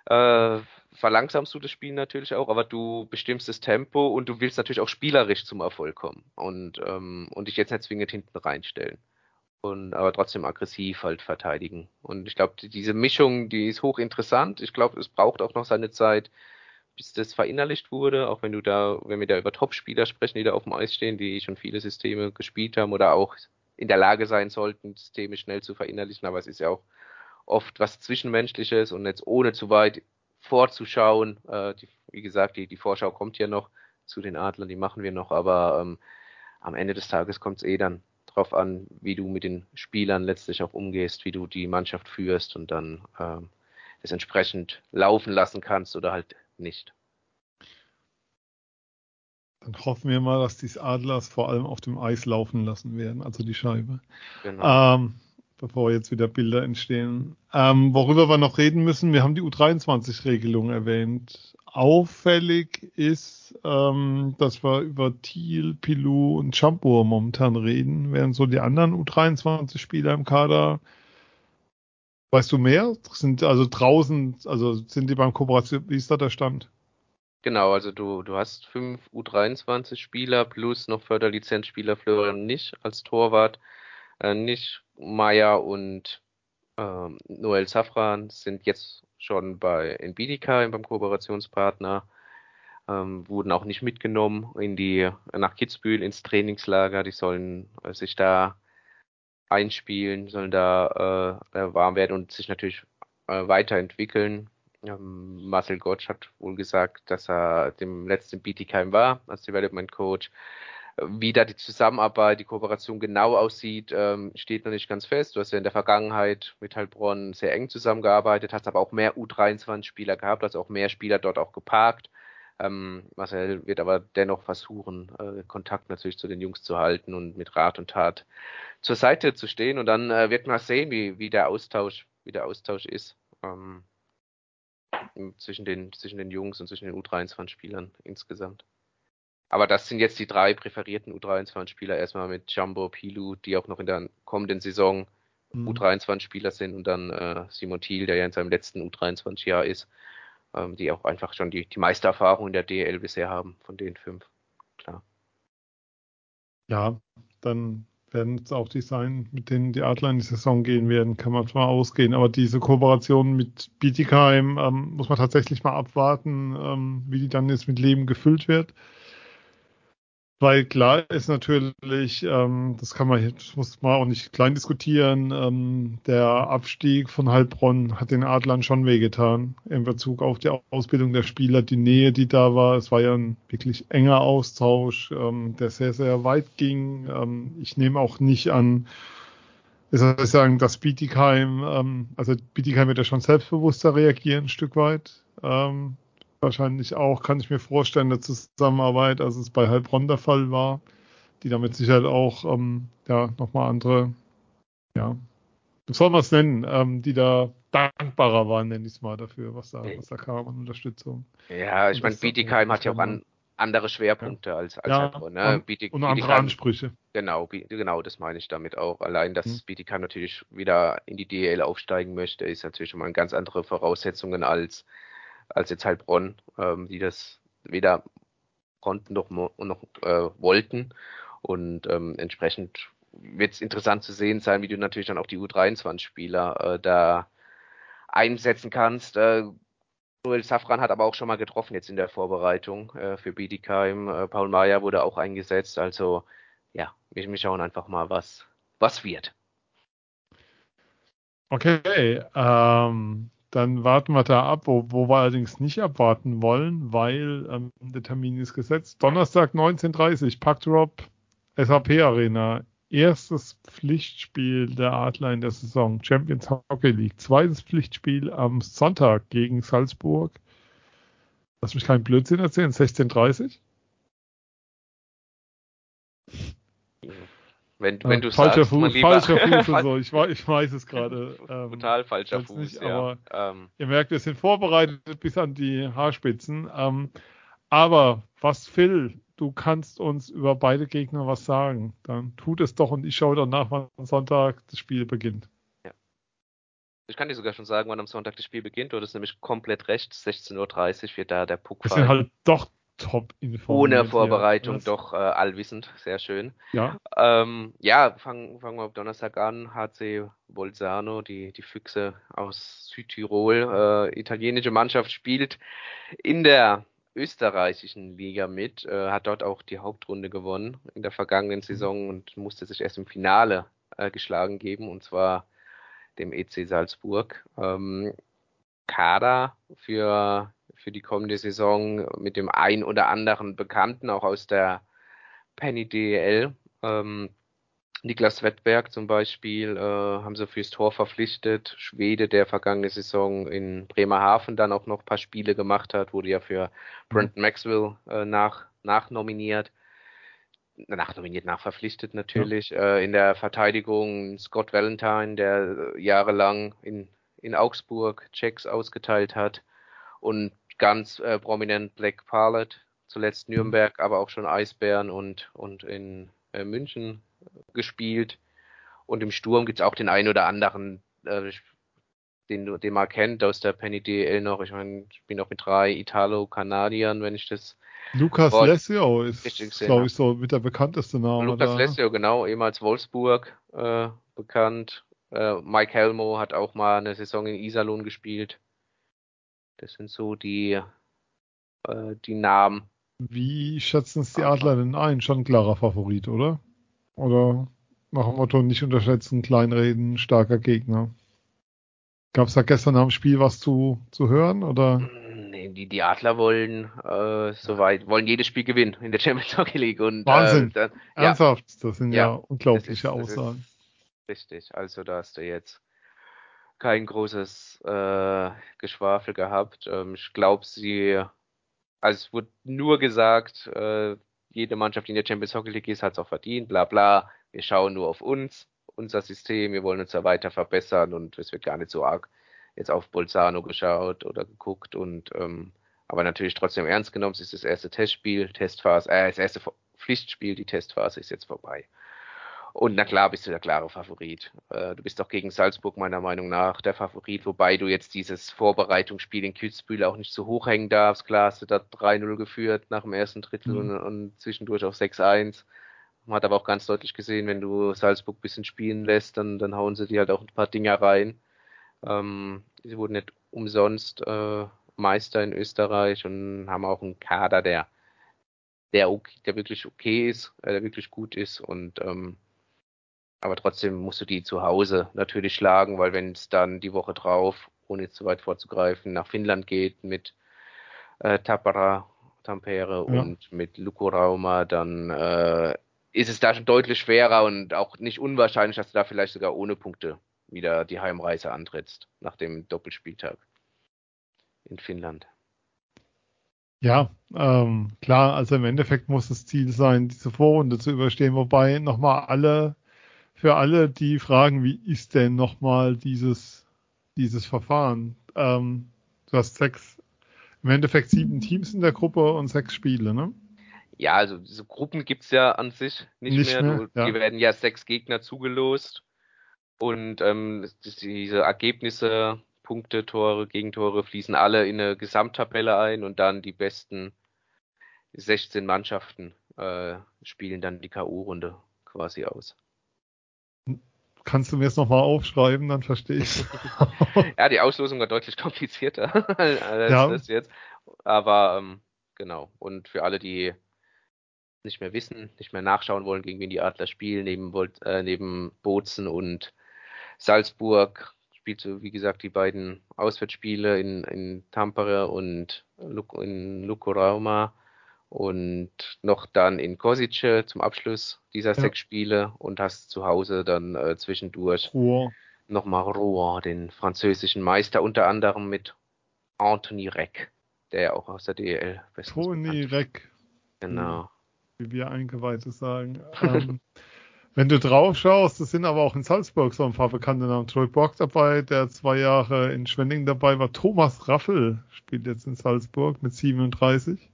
S3: äh, verlangsamst du das Spiel natürlich auch, aber du bestimmst das Tempo und du willst natürlich auch spielerisch zum Erfolg kommen und, ähm, und dich jetzt nicht zwingend hinten reinstellen. Und aber trotzdem aggressiv halt verteidigen. Und ich glaube, diese Mischung, die ist hochinteressant. Ich glaube, es braucht auch noch seine Zeit, bis das verinnerlicht wurde, auch wenn du da, wenn wir da über Top-Spieler sprechen, die da auf dem Eis stehen, die schon viele Systeme gespielt haben oder auch in der Lage sein sollten, Systeme schnell zu verinnerlichen, aber es ist ja auch oft was Zwischenmenschliches und jetzt ohne zu weit vorzuschauen, äh, die, wie gesagt, die, die Vorschau kommt ja noch zu den Adlern, die machen wir noch, aber ähm, am Ende des Tages kommt es eh dann drauf an, wie du mit den Spielern letztlich auch umgehst, wie du die Mannschaft führst und dann ähm, das entsprechend laufen lassen kannst oder halt nicht.
S2: Dann hoffen wir mal, dass die Adlers vor allem auf dem Eis laufen lassen werden, also die Scheibe. Genau. Ähm, bevor jetzt wieder Bilder entstehen. Ähm, worüber wir noch reden müssen, wir haben die U23-Regelung erwähnt. Auffällig ist, ähm, dass wir über Thiel, Pilou und Champur momentan reden, während so die anderen U23-Spieler im Kader Weißt du mehr? Sind also draußen, also sind die beim Kooperation, wie ist da der Stand?
S3: Genau, also du, du hast fünf U23-Spieler plus noch Förderlizenzspieler Florian nicht als Torwart. Äh, nicht Meier und ähm, Noel Safran sind jetzt schon bei Nbidika beim Kooperationspartner, ähm, wurden auch nicht mitgenommen in die nach Kitzbühel ins Trainingslager. Die sollen äh, sich da einspielen, sollen da äh, warm werden und sich natürlich äh, weiterentwickeln. Ähm, Marcel Gottsch hat wohl gesagt, dass er dem letzten BTKM war als Development Coach. Wie da die Zusammenarbeit, die Kooperation genau aussieht, ähm, steht noch nicht ganz fest. Du hast ja in der Vergangenheit mit Heilbronn sehr eng zusammengearbeitet, hast aber auch mehr U23-Spieler gehabt, also auch mehr Spieler dort auch geparkt. Ähm, Marcel wird aber dennoch versuchen, äh, Kontakt natürlich zu den Jungs zu halten und mit Rat und Tat zur Seite zu stehen. Und dann äh, wird man sehen, wie, wie der Austausch, wie der Austausch ist ähm, zwischen, den, zwischen den Jungs und zwischen den U23-Spielern insgesamt. Aber das sind jetzt die drei präferierten U23-Spieler. Erstmal mit Jumbo, Pilu, die auch noch in der kommenden Saison mhm. U23-Spieler sind und dann äh, Simon Thiel, der ja in seinem letzten U23-Jahr ist ähm, die auch einfach schon die, die meiste Erfahrung in der DL bisher haben von den fünf. Klar.
S2: Ja, dann werden es auch die sein, mit denen die Adler in die Saison gehen werden, kann man zwar ausgehen. Aber diese Kooperation mit Bietigheim ähm, muss man tatsächlich mal abwarten, ähm, wie die dann jetzt mit Leben gefüllt wird. Weil klar ist natürlich, ähm, das kann man jetzt, muss man auch nicht klein diskutieren, ähm, der Abstieg von Heilbronn hat den Adlern schon wehgetan in Bezug auf die Ausbildung der Spieler, die Nähe, die da war. Es war ja ein wirklich enger Austausch, ähm, der sehr, sehr weit ging. Ähm, ich nehme auch nicht an, sagen, dass Bietigheim, ähm, also Bietigheim wird ja schon selbstbewusster reagieren, ein Stück weit. Ähm, wahrscheinlich auch, kann ich mir vorstellen, eine Zusammenarbeit, als es bei Heilbronn der Fall war, die damit sicher auch ähm, ja, nochmal andere, ja, wie soll man es nennen, ähm, die da dankbarer waren, nenne ich es mal dafür, was da, was da kam an Unterstützung.
S3: Ja, ich meine, Bietigheim hat ja auch an, andere Schwerpunkte ja. als, als
S2: ja, Heilbronn. Ne? Und, Bietig, und andere Ansprüche.
S3: Genau, genau, das meine ich damit auch. Allein, dass hm. Bietigheim natürlich wieder in die DL aufsteigen möchte, ist natürlich schon mal ganz andere Voraussetzungen als als jetzt Heilbronn, ähm, die das weder konnten noch, noch äh, wollten. Und ähm, entsprechend wird es interessant zu sehen sein, wie du natürlich dann auch die U23-Spieler äh, da einsetzen kannst. Äh, Noel Safran hat aber auch schon mal getroffen jetzt in der Vorbereitung äh, für Bietigheim. Äh, Paul Mayer wurde auch eingesetzt. Also ja, wir, wir schauen einfach mal, was, was wird.
S2: Okay, ähm, dann warten wir da ab, wo, wo wir allerdings nicht abwarten wollen, weil ähm, der Termin ist gesetzt. Donnerstag 19.30 Packdrop SAP Arena. Erstes Pflichtspiel der Adler in der Saison. Champions Hockey League. Zweites Pflichtspiel am Sonntag gegen Salzburg. Lass mich keinen Blödsinn erzählen. 16.30
S3: Wenn, wenn du
S2: falscher
S3: sagst,
S2: Fuß, falscher Fuß und so. Ich, ich weiß es gerade.
S3: Ähm, Total falscher Fuß,
S2: nicht,
S3: ja.
S2: Aber
S3: ähm,
S2: ihr merkt, wir sind vorbereitet bis an die Haarspitzen. Ähm, aber was Phil, du kannst uns über beide Gegner was sagen. Dann tut es doch und ich schaue danach, wann am Sonntag das Spiel beginnt.
S3: Ja. Ich kann dir sogar schon sagen, wann am Sonntag das Spiel beginnt. Du hattest nämlich komplett recht. 16.30 Uhr wird da der Puck
S2: Wir sind halt doch top informiert.
S3: Ohne Vorbereitung
S2: ja.
S3: doch äh, allwissend, sehr schön.
S2: Ja,
S3: ähm, ja fangen, fangen wir am Donnerstag an. HC Bolzano, die, die Füchse aus Südtirol. Äh, italienische Mannschaft spielt in der österreichischen Liga mit, äh, hat dort auch die Hauptrunde gewonnen in der vergangenen Saison und musste sich erst im Finale äh, geschlagen geben, und zwar dem EC Salzburg. Ähm, Kader für für die kommende Saison mit dem ein oder anderen Bekannten, auch aus der Penny DL. Ähm, Niklas Wettberg zum Beispiel äh, haben sie fürs Tor verpflichtet. Schwede, der vergangene Saison in Bremerhaven dann auch noch ein paar Spiele gemacht hat, wurde ja für Brandon Maxwell äh, nach, nachnominiert. Nachnominiert, nachverpflichtet natürlich. Ja. Äh, in der Verteidigung Scott Valentine, der jahrelang in, in Augsburg Checks ausgeteilt hat. Und ganz äh, prominent Black Parlet, zuletzt Nürnberg, aber auch schon Eisbären und, und in äh, München gespielt. Und im Sturm gibt es auch den einen oder anderen, äh, den, den man kennt aus der Penny DL noch. Ich meine, ich bin noch mit drei Italo-Kanadiern, wenn ich das.
S2: Lukas Lessio ist, glaube ich, so mit der bekannteste Name.
S3: Lukas Lessio, genau, ehemals Wolfsburg äh, bekannt. Äh, Mike Helmo hat auch mal eine Saison in Iserlohn gespielt. Das sind so die, äh, die Namen.
S2: Wie schätzen es die Adler denn ein? Schon ein klarer Favorit, oder? Oder nach dem Motto nicht unterschätzen, kleinreden, starker Gegner? Gab es da gestern am Spiel was zu, zu hören? Oder?
S3: Nee, die, die Adler wollen äh, soweit, wollen jedes Spiel gewinnen in der Champions Hockey League. Und,
S2: Wahnsinn.
S3: Äh, dann,
S2: Ernsthaft, das sind ja,
S3: Ja,
S2: unglaubliche
S3: ist-
S2: Aussagen.
S3: Richtig, also da hast du jetzt kein großes äh, Geschwafel gehabt. Ähm, ich glaube, sie, also es wurde nur gesagt, äh, jede Mannschaft, die in der Champions Hockey League ist, hat es auch verdient, bla bla. Wir schauen nur auf uns, unser System, wir wollen uns da weiter verbessern und es wird gar nicht so arg jetzt auf Bolzano geschaut oder geguckt und ähm, aber natürlich trotzdem ernst genommen. Es ist das erste Testspiel, Testphase, äh, das erste Pflichtspiel, die Testphase ist jetzt vorbei. Und na klar bist du der klare Favorit. Äh, du bist doch gegen Salzburg meiner Meinung nach der Favorit, wobei du jetzt dieses Vorbereitungsspiel in Kitzbühel auch nicht zu hoch hängen darfst. Klar hast du da 3-0 geführt nach dem ersten Drittel
S2: Mhm.
S3: und, und zwischendurch auf 6-1. Man hat aber auch ganz deutlich gesehen, wenn du Salzburg ein bisschen spielen lässt, dann, dann hauen sie dir halt auch ein paar Dinger rein. Ähm, sie wurden nicht umsonst äh, Meister in Österreich und haben auch einen Kader, der, der, okay, der wirklich okay ist, äh, der wirklich gut ist und ähm, aber trotzdem musst du die zu Hause natürlich schlagen, weil wenn es dann die Woche drauf, ohne jetzt zu weit vorzugreifen, nach Finnland geht mit äh, Tappara, Tampere
S2: Ja.
S3: und mit Lukurauma, dann äh, ist es da schon deutlich schwerer und auch nicht unwahrscheinlich, dass du da vielleicht sogar ohne Punkte wieder die Heimreise antrittst nach dem Doppelspieltag in Finnland.
S2: Ja, ähm, klar, also im Endeffekt muss das Ziel sein, diese Vorrunde zu überstehen, wobei nochmal alle, für alle, die fragen, wie ist denn nochmal dieses, dieses Verfahren? Ähm, du hast sechs, im Endeffekt sieben Teams in der Gruppe und sechs Spiele, ne?
S3: Ja, also diese Gruppen gibt's ja an sich nicht,
S2: Nicht
S3: mehr.
S2: mehr, ja.
S3: Die werden ja sechs Gegner zugelost und ähm, diese Ergebnisse, Punkte, Tore, Gegentore fließen alle in eine Gesamttabelle ein und dann die besten 16 Mannschaften äh, spielen dann die K.O.-Runde quasi aus.
S2: Kannst du mir jetzt nochmal aufschreiben, dann verstehe ich.
S3: ja, die Auslosung war deutlich komplizierter als ja. das jetzt. Aber ähm, genau. Und für alle, die nicht mehr wissen, nicht mehr nachschauen wollen, gegen wen die Adler spielen, neben, äh, neben Bozen und Salzburg spielt so, wie gesagt, die beiden Auswärtsspiele in, in Tampere und in Lukurauma und noch dann in Kosice zum Abschluss dieser ja. sechs Spiele und hast zu Hause dann äh, zwischendurch Rouen. nochmal Rouen, den französischen Meister, unter anderem mit Anthony Reck, der ja auch aus der DL
S2: Tony Reck.
S3: Genau.
S2: Wie wir Eingeweihte sagen. ähm, wenn du drauf schaust, das sind aber auch in Salzburg so ein paar bekannte Namen. Troy Borg dabei, der zwei Jahre in Schwenning dabei war. Thomas Raffel spielt jetzt in Salzburg mit 37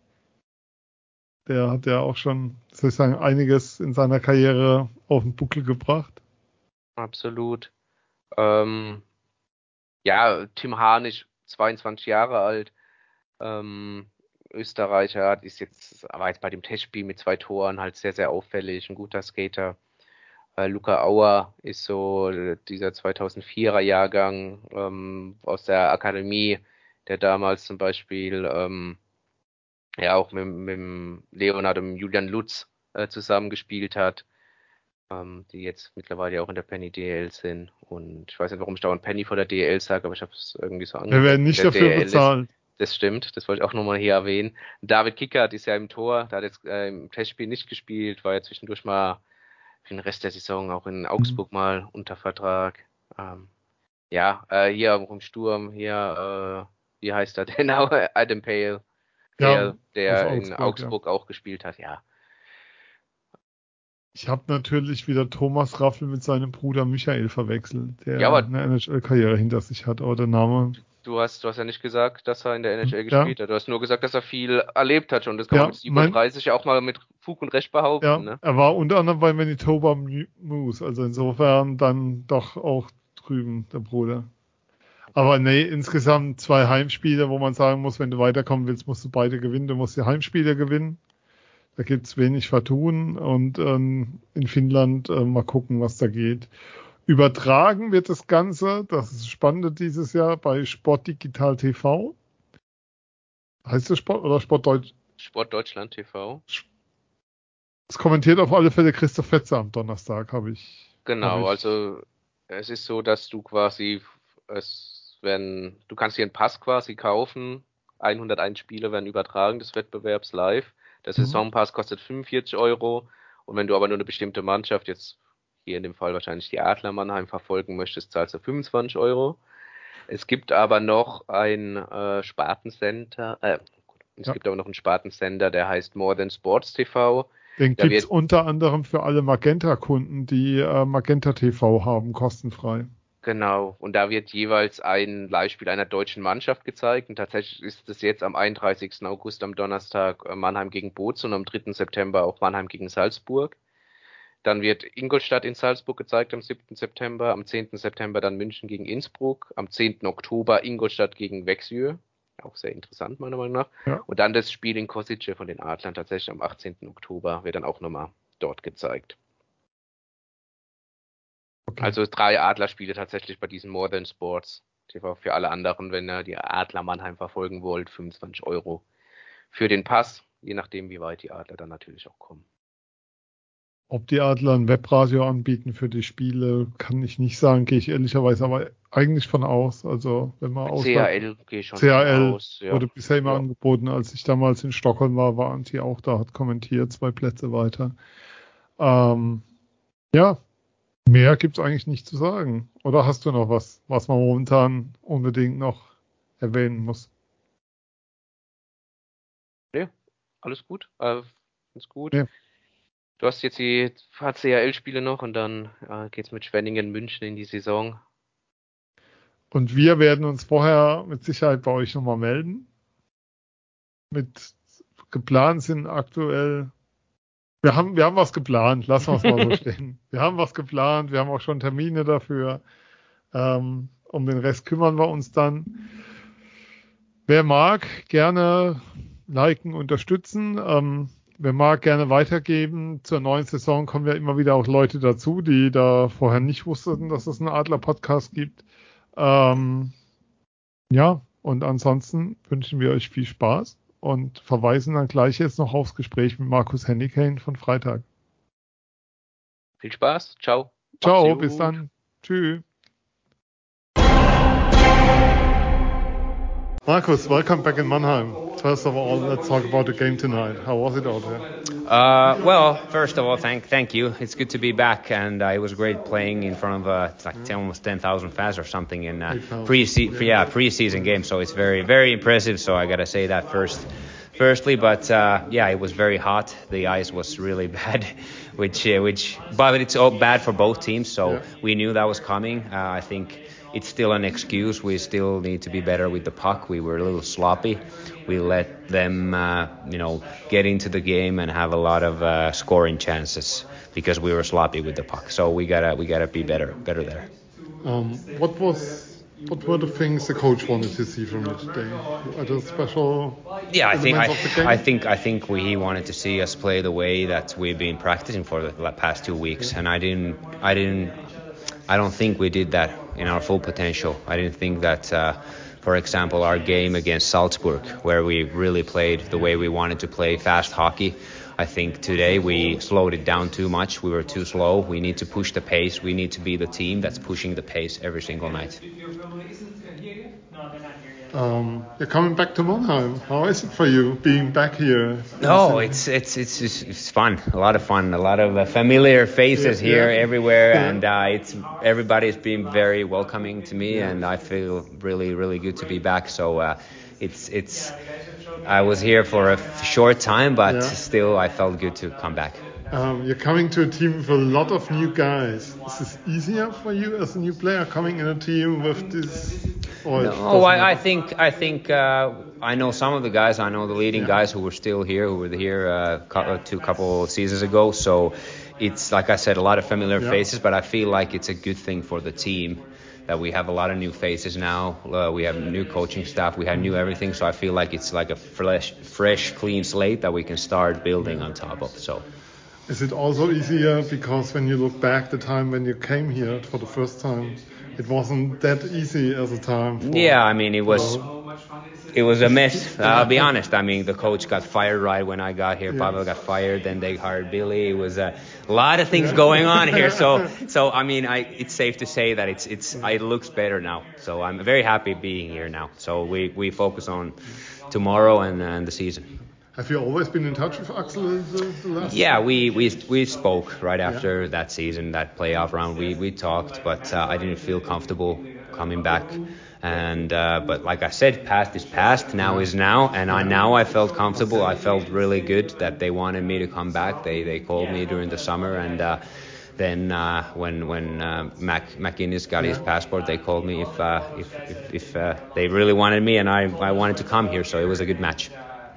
S2: der hat ja auch schon, soll ich sagen, einiges in seiner Karriere auf den Buckel gebracht.
S3: Absolut. Ähm, ja, Tim Harnisch, 22 Jahre alt, ähm, Österreicher, ist jetzt, war jetzt bei dem Testspiel mit zwei Toren halt sehr, sehr auffällig, ein guter Skater. Äh, Luca Auer ist so dieser 2004er Jahrgang ähm, aus der Akademie, der damals zum Beispiel ähm, ja auch mit, mit Leonard und Julian Lutz äh, zusammengespielt hat, ähm, die jetzt mittlerweile auch in der Penny DL sind. Und ich weiß nicht, warum ich dauernd Penny vor der DL sage, aber ich habe es irgendwie so
S2: angehört. Wir werden nicht dafür DL bezahlt. Ist,
S3: das stimmt, das wollte ich auch nochmal hier erwähnen. David Kickert ist ja im Tor, der hat jetzt äh, im Testspiel nicht gespielt, war ja zwischendurch mal für den Rest der Saison auch in Augsburg mhm. mal unter Vertrag. Ähm, ja, äh, hier im Sturm, hier, äh, wie heißt er denn? Adam Pale der, der in Augsburg ja. auch gespielt hat, ja.
S2: Ich habe natürlich wieder Thomas Raffel mit seinem Bruder Michael verwechselt, der ja, eine NHL-Karriere hinter sich hat, aber der Name.
S3: Du hast, du hast ja nicht gesagt, dass er in der NHL ja. gespielt hat. Du hast nur gesagt, dass er viel erlebt hat und das kann ja, man mit 37 mein, auch mal mit Fug und Recht behaupten. Ja, ne?
S2: Er war unter anderem bei Manitoba Moose, also insofern dann doch auch drüben der Bruder. Aber nee, insgesamt zwei Heimspiele, wo man sagen muss, wenn du weiterkommen willst, musst du beide gewinnen. Du musst die Heimspiele gewinnen. Da gibt's wenig Vertun und ähm, in Finnland äh, mal gucken, was da geht. Übertragen wird das Ganze, das ist spannend dieses Jahr, bei Sport Digital TV. Heißt das Sport oder Sport Deutsch?
S3: Sport Deutschland TV.
S2: Es kommentiert auf alle Fälle Christoph Fetzer am Donnerstag, habe ich.
S3: Genau, hab ich. also es ist so, dass du quasi es werden, du kannst hier einen Pass quasi kaufen. 101 Spiele werden übertragen des Wettbewerbs live. Der mhm. Saisonpass kostet 45 Euro. Und wenn du aber nur eine bestimmte Mannschaft, jetzt hier in dem Fall wahrscheinlich die Adler Mannheim verfolgen möchtest, zahlst du 25 Euro. Es gibt aber noch ein äh, Spartencenter, äh, es ja. gibt aber noch einen Spartensender, der heißt More Than Sports TV.
S2: Den gibt es unter anderem für alle Magenta-Kunden, die äh, Magenta TV haben, kostenfrei.
S3: Genau, und da wird jeweils ein Live-Spiel einer deutschen Mannschaft gezeigt. Und tatsächlich ist es jetzt am 31. August am Donnerstag äh, Mannheim gegen Bozen und am 3. September auch Mannheim gegen Salzburg. Dann wird Ingolstadt in Salzburg gezeigt am 7. September, am 10. September dann München gegen Innsbruck, am 10. Oktober Ingolstadt gegen Wexjö. Auch sehr interessant, meiner Meinung nach. Ja. Und dann das Spiel in Kosice von den Adlern tatsächlich am 18. Oktober wird dann auch nochmal dort gezeigt. Okay. Also drei Adlerspiele tatsächlich bei diesen More Than Sports. TV für alle anderen, wenn ihr die Adler Mannheim verfolgen wollt, 25 Euro für den Pass, je nachdem, wie weit die Adler dann natürlich auch kommen.
S2: Ob die Adler ein Webradio anbieten für die Spiele, kann ich nicht sagen, gehe ich ehrlicherweise aber eigentlich von aus. Also wenn man aus
S3: CHL gehe ich schon
S2: CHL aus, ja. wurde bisher immer ja. angeboten, als ich damals in Stockholm war, waren sie auch da, hat kommentiert, zwei Plätze weiter. Ähm, ja, Mehr gibt's eigentlich nicht zu sagen. Oder hast du noch was, was man momentan unbedingt noch erwähnen muss?
S3: Nee, alles gut. Äh, ist gut. Ja. Du hast jetzt die HCL-Spiele noch und dann äh, geht's mit Schwenningen München in die Saison.
S2: Und wir werden uns vorher mit Sicherheit bei euch nochmal melden. Mit geplant sind aktuell wir haben, wir haben was geplant, lassen wir es mal so stehen. Wir haben was geplant, wir haben auch schon Termine dafür. Ähm, um den Rest kümmern wir uns dann. Wer mag, gerne liken, unterstützen. Ähm, wer mag gerne weitergeben. Zur neuen Saison kommen ja immer wieder auch Leute dazu, die da vorher nicht wussten, dass es einen Adler-Podcast gibt. Ähm, ja, und ansonsten wünschen wir euch viel Spaß und verweisen dann gleich jetzt noch aufs Gespräch mit Markus Hennigan von Freitag.
S3: Viel Spaß. Ciao.
S2: Ciao, bis dann. Tschüss. Markus, welcome back in Mannheim. First of all, let's talk about the game tonight. How was it out there?
S4: Uh, well, first of all, thank thank you. It's good to be back, and uh, it was great playing in front of uh, like 10, almost 10,000 fans or something in uh, pre yeah pre-season game. So it's very very impressive. So I gotta say that first. Firstly, but uh, yeah, it was very hot. The ice was really bad, which uh, which but it's all bad for both teams. So we knew that was coming. Uh, I think it's still an excuse. We still need to be better with the puck. We were a little sloppy. We let them, uh, you know, get into the game and have a lot of uh, scoring chances because we were sloppy with the puck. So we gotta we gotta be better better there.
S2: Um, what was what were the things the coach wanted to see from you today? Are there special?
S4: Yeah, I think I, I think I think we, he wanted to see us play the way that we've been practicing for the past two weeks, and I didn't I didn't I don't think we did that in our full potential. I didn't think that, uh, for example, our game against Salzburg, where we really played the way we wanted to play fast hockey. I think today we slowed it down too much. We were too slow. We need to push the pace. We need to be the team that's pushing the pace every single night.
S2: Um, you're coming back to Mannheim. How is it for you being back here?
S4: Oh, it's it's it's it's fun. A lot of fun. A lot of uh, familiar faces yeah, here, yeah. everywhere, yeah. and uh, it's everybody's been very welcoming to me, and I feel really really good to be back. So uh, it's it's. I was here for a short time, but still I felt good to come back.
S2: Um, you're coming to a team with a lot of new guys. Is this easier for you as a new player coming in a team with this?
S4: no, I, I, think I think uh, I know some of the guys. I know the leading yeah. guys who were still here, who were here uh, two couple seasons ago. So it's like I said, a lot of familiar yeah. faces. But I feel like it's a good thing for the team that we have a lot of new faces now. Uh, we have new coaching staff. We have new everything. So I feel like it's like a fresh, fresh, clean slate that we can start building on top of. So.
S2: Is it also easier because when you look back the time when you came here for the first time, it wasn't that easy as a time?
S4: yeah, I mean it was. It was a mess. I'll be honest. I mean, the coach got fired right when I got here. Pavel got fired. Then they hired Billy. It was a lot of things going on here. So, so I mean, I, it's safe to say that it's it's it looks better now. So I'm very happy being here now. So we we focus on tomorrow and, and the season.
S2: Have you always been in touch with Axel the, the last?
S4: Yeah, we, we we spoke right after yeah. that season, that playoff round. We we talked, but uh, I didn't feel comfortable coming back. And uh, but like I said, past is past. Now is now, and I now I felt comfortable. I felt really good that they wanted me to come back. They they called me during the summer, and uh, then uh, when when uh, Mac McInnes got his passport, they called me if uh, if if, if uh, they really wanted me, and I I wanted to come here. So it was a good match.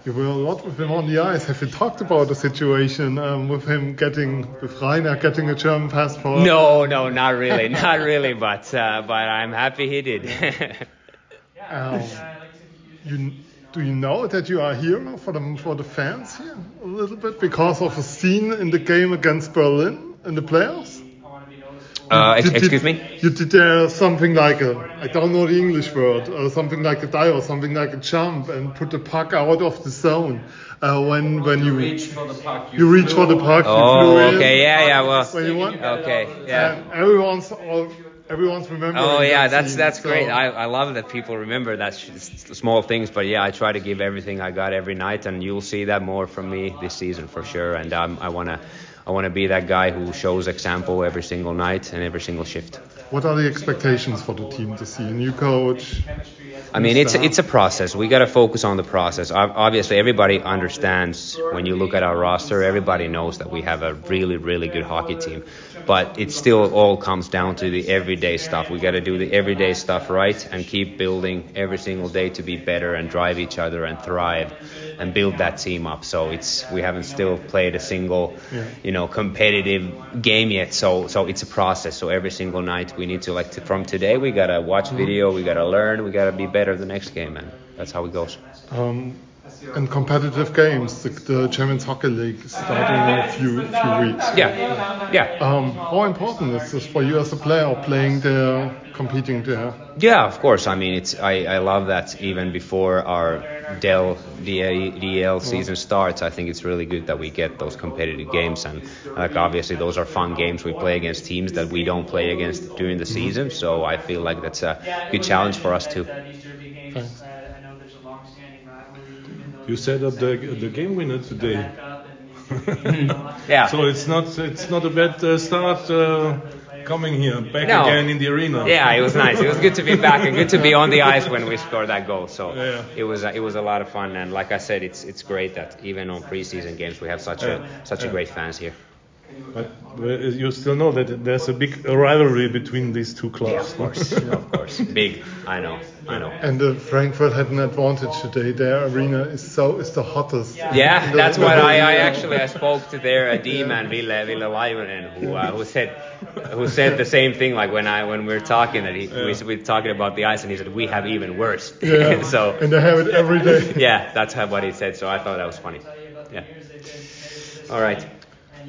S2: You were a lot with him on the ice. Have you talked about the situation um, with him getting, with Rainer getting a German passport?
S4: No, no, not really, not really. But uh, but I'm happy he did.
S2: um, you, do you know that you are a hero for the for the fans here a little bit because of a scene in the game against Berlin in the playoffs?
S4: Uh, ex- excuse me?
S2: You did uh, something like a, I don't know the English word, or something like a dive or something like a jump and put the puck out of the zone. Uh, when when you, you
S5: reach for the puck,
S2: you, you reach for the puck.
S4: Oh, okay, yeah, yeah, well.
S2: When you want.
S4: Okay, yeah.
S2: And everyone's all, everyone's remembering.
S4: Oh yeah,
S2: that
S4: that's
S2: scene,
S4: that's
S2: so.
S4: great. I, I love that people remember that small things. But yeah, I try to give everything I got every night, and you'll see that more from me this season for sure. And um, I wanna I want to be that guy who shows example every single night and every single shift.
S2: What are the expectations for the team to see a new coach?
S4: I mean, it's it's a process. We got to focus on the process. Obviously, everybody understands when you look at our roster. Everybody knows that we have a really, really good hockey team, but it still all comes down to the everyday stuff. We got to do the everyday stuff right and keep building every single day to be better and drive each other and thrive and build that team up. So it's we haven't still played a single, you know, competitive game yet. So so it's a process. So every single night we need to like to, from today we gotta watch mm-hmm. video, we gotta learn, we gotta be better the next game, and that's how it goes.
S2: Um, and competitive games. The, the Champions Hockey League is starting in a few few weeks.
S4: Yeah, yeah.
S2: Um, how important is this for you as a player, playing there, competing there?
S4: Yeah, of course. I mean, it's I, I love that even before our Dell DL season starts. I think it's really good that we get those competitive games, and like obviously those are fun games. We play against teams that we don't play against during the season, so I feel like that's a good challenge for us too.
S2: Thanks.
S5: You set up the the game winner today.
S4: Yeah.
S5: So it's not it's not a bad uh, start uh, coming here back
S4: No.
S5: again in the arena.
S4: Yeah, it was nice. It was good to be back and good to be on the ice when we scored that goal. So
S5: Yeah.
S4: it was uh, it was a lot of fun. And like I said, it's it's great that even on preseason games we have such a such a great fans here.
S5: But you still know that there's a big rivalry between these two clubs.
S4: Of course, of course, big. I know, I know.
S2: And uh, Frankfurt had an advantage today. Their arena is so is the hottest.
S4: Yeah,
S2: the-
S4: that's
S2: in
S4: what I, I actually I spoke to their uh, D man Ville Ville Laivonen who uh, who said who said the same thing like when I when we were talking that he we we were talking about the ice and he said we have even worse.
S2: Yeah.
S4: so
S2: and they have it every day.
S4: yeah, that's how what he said. So I thought that was funny. Yeah. All right.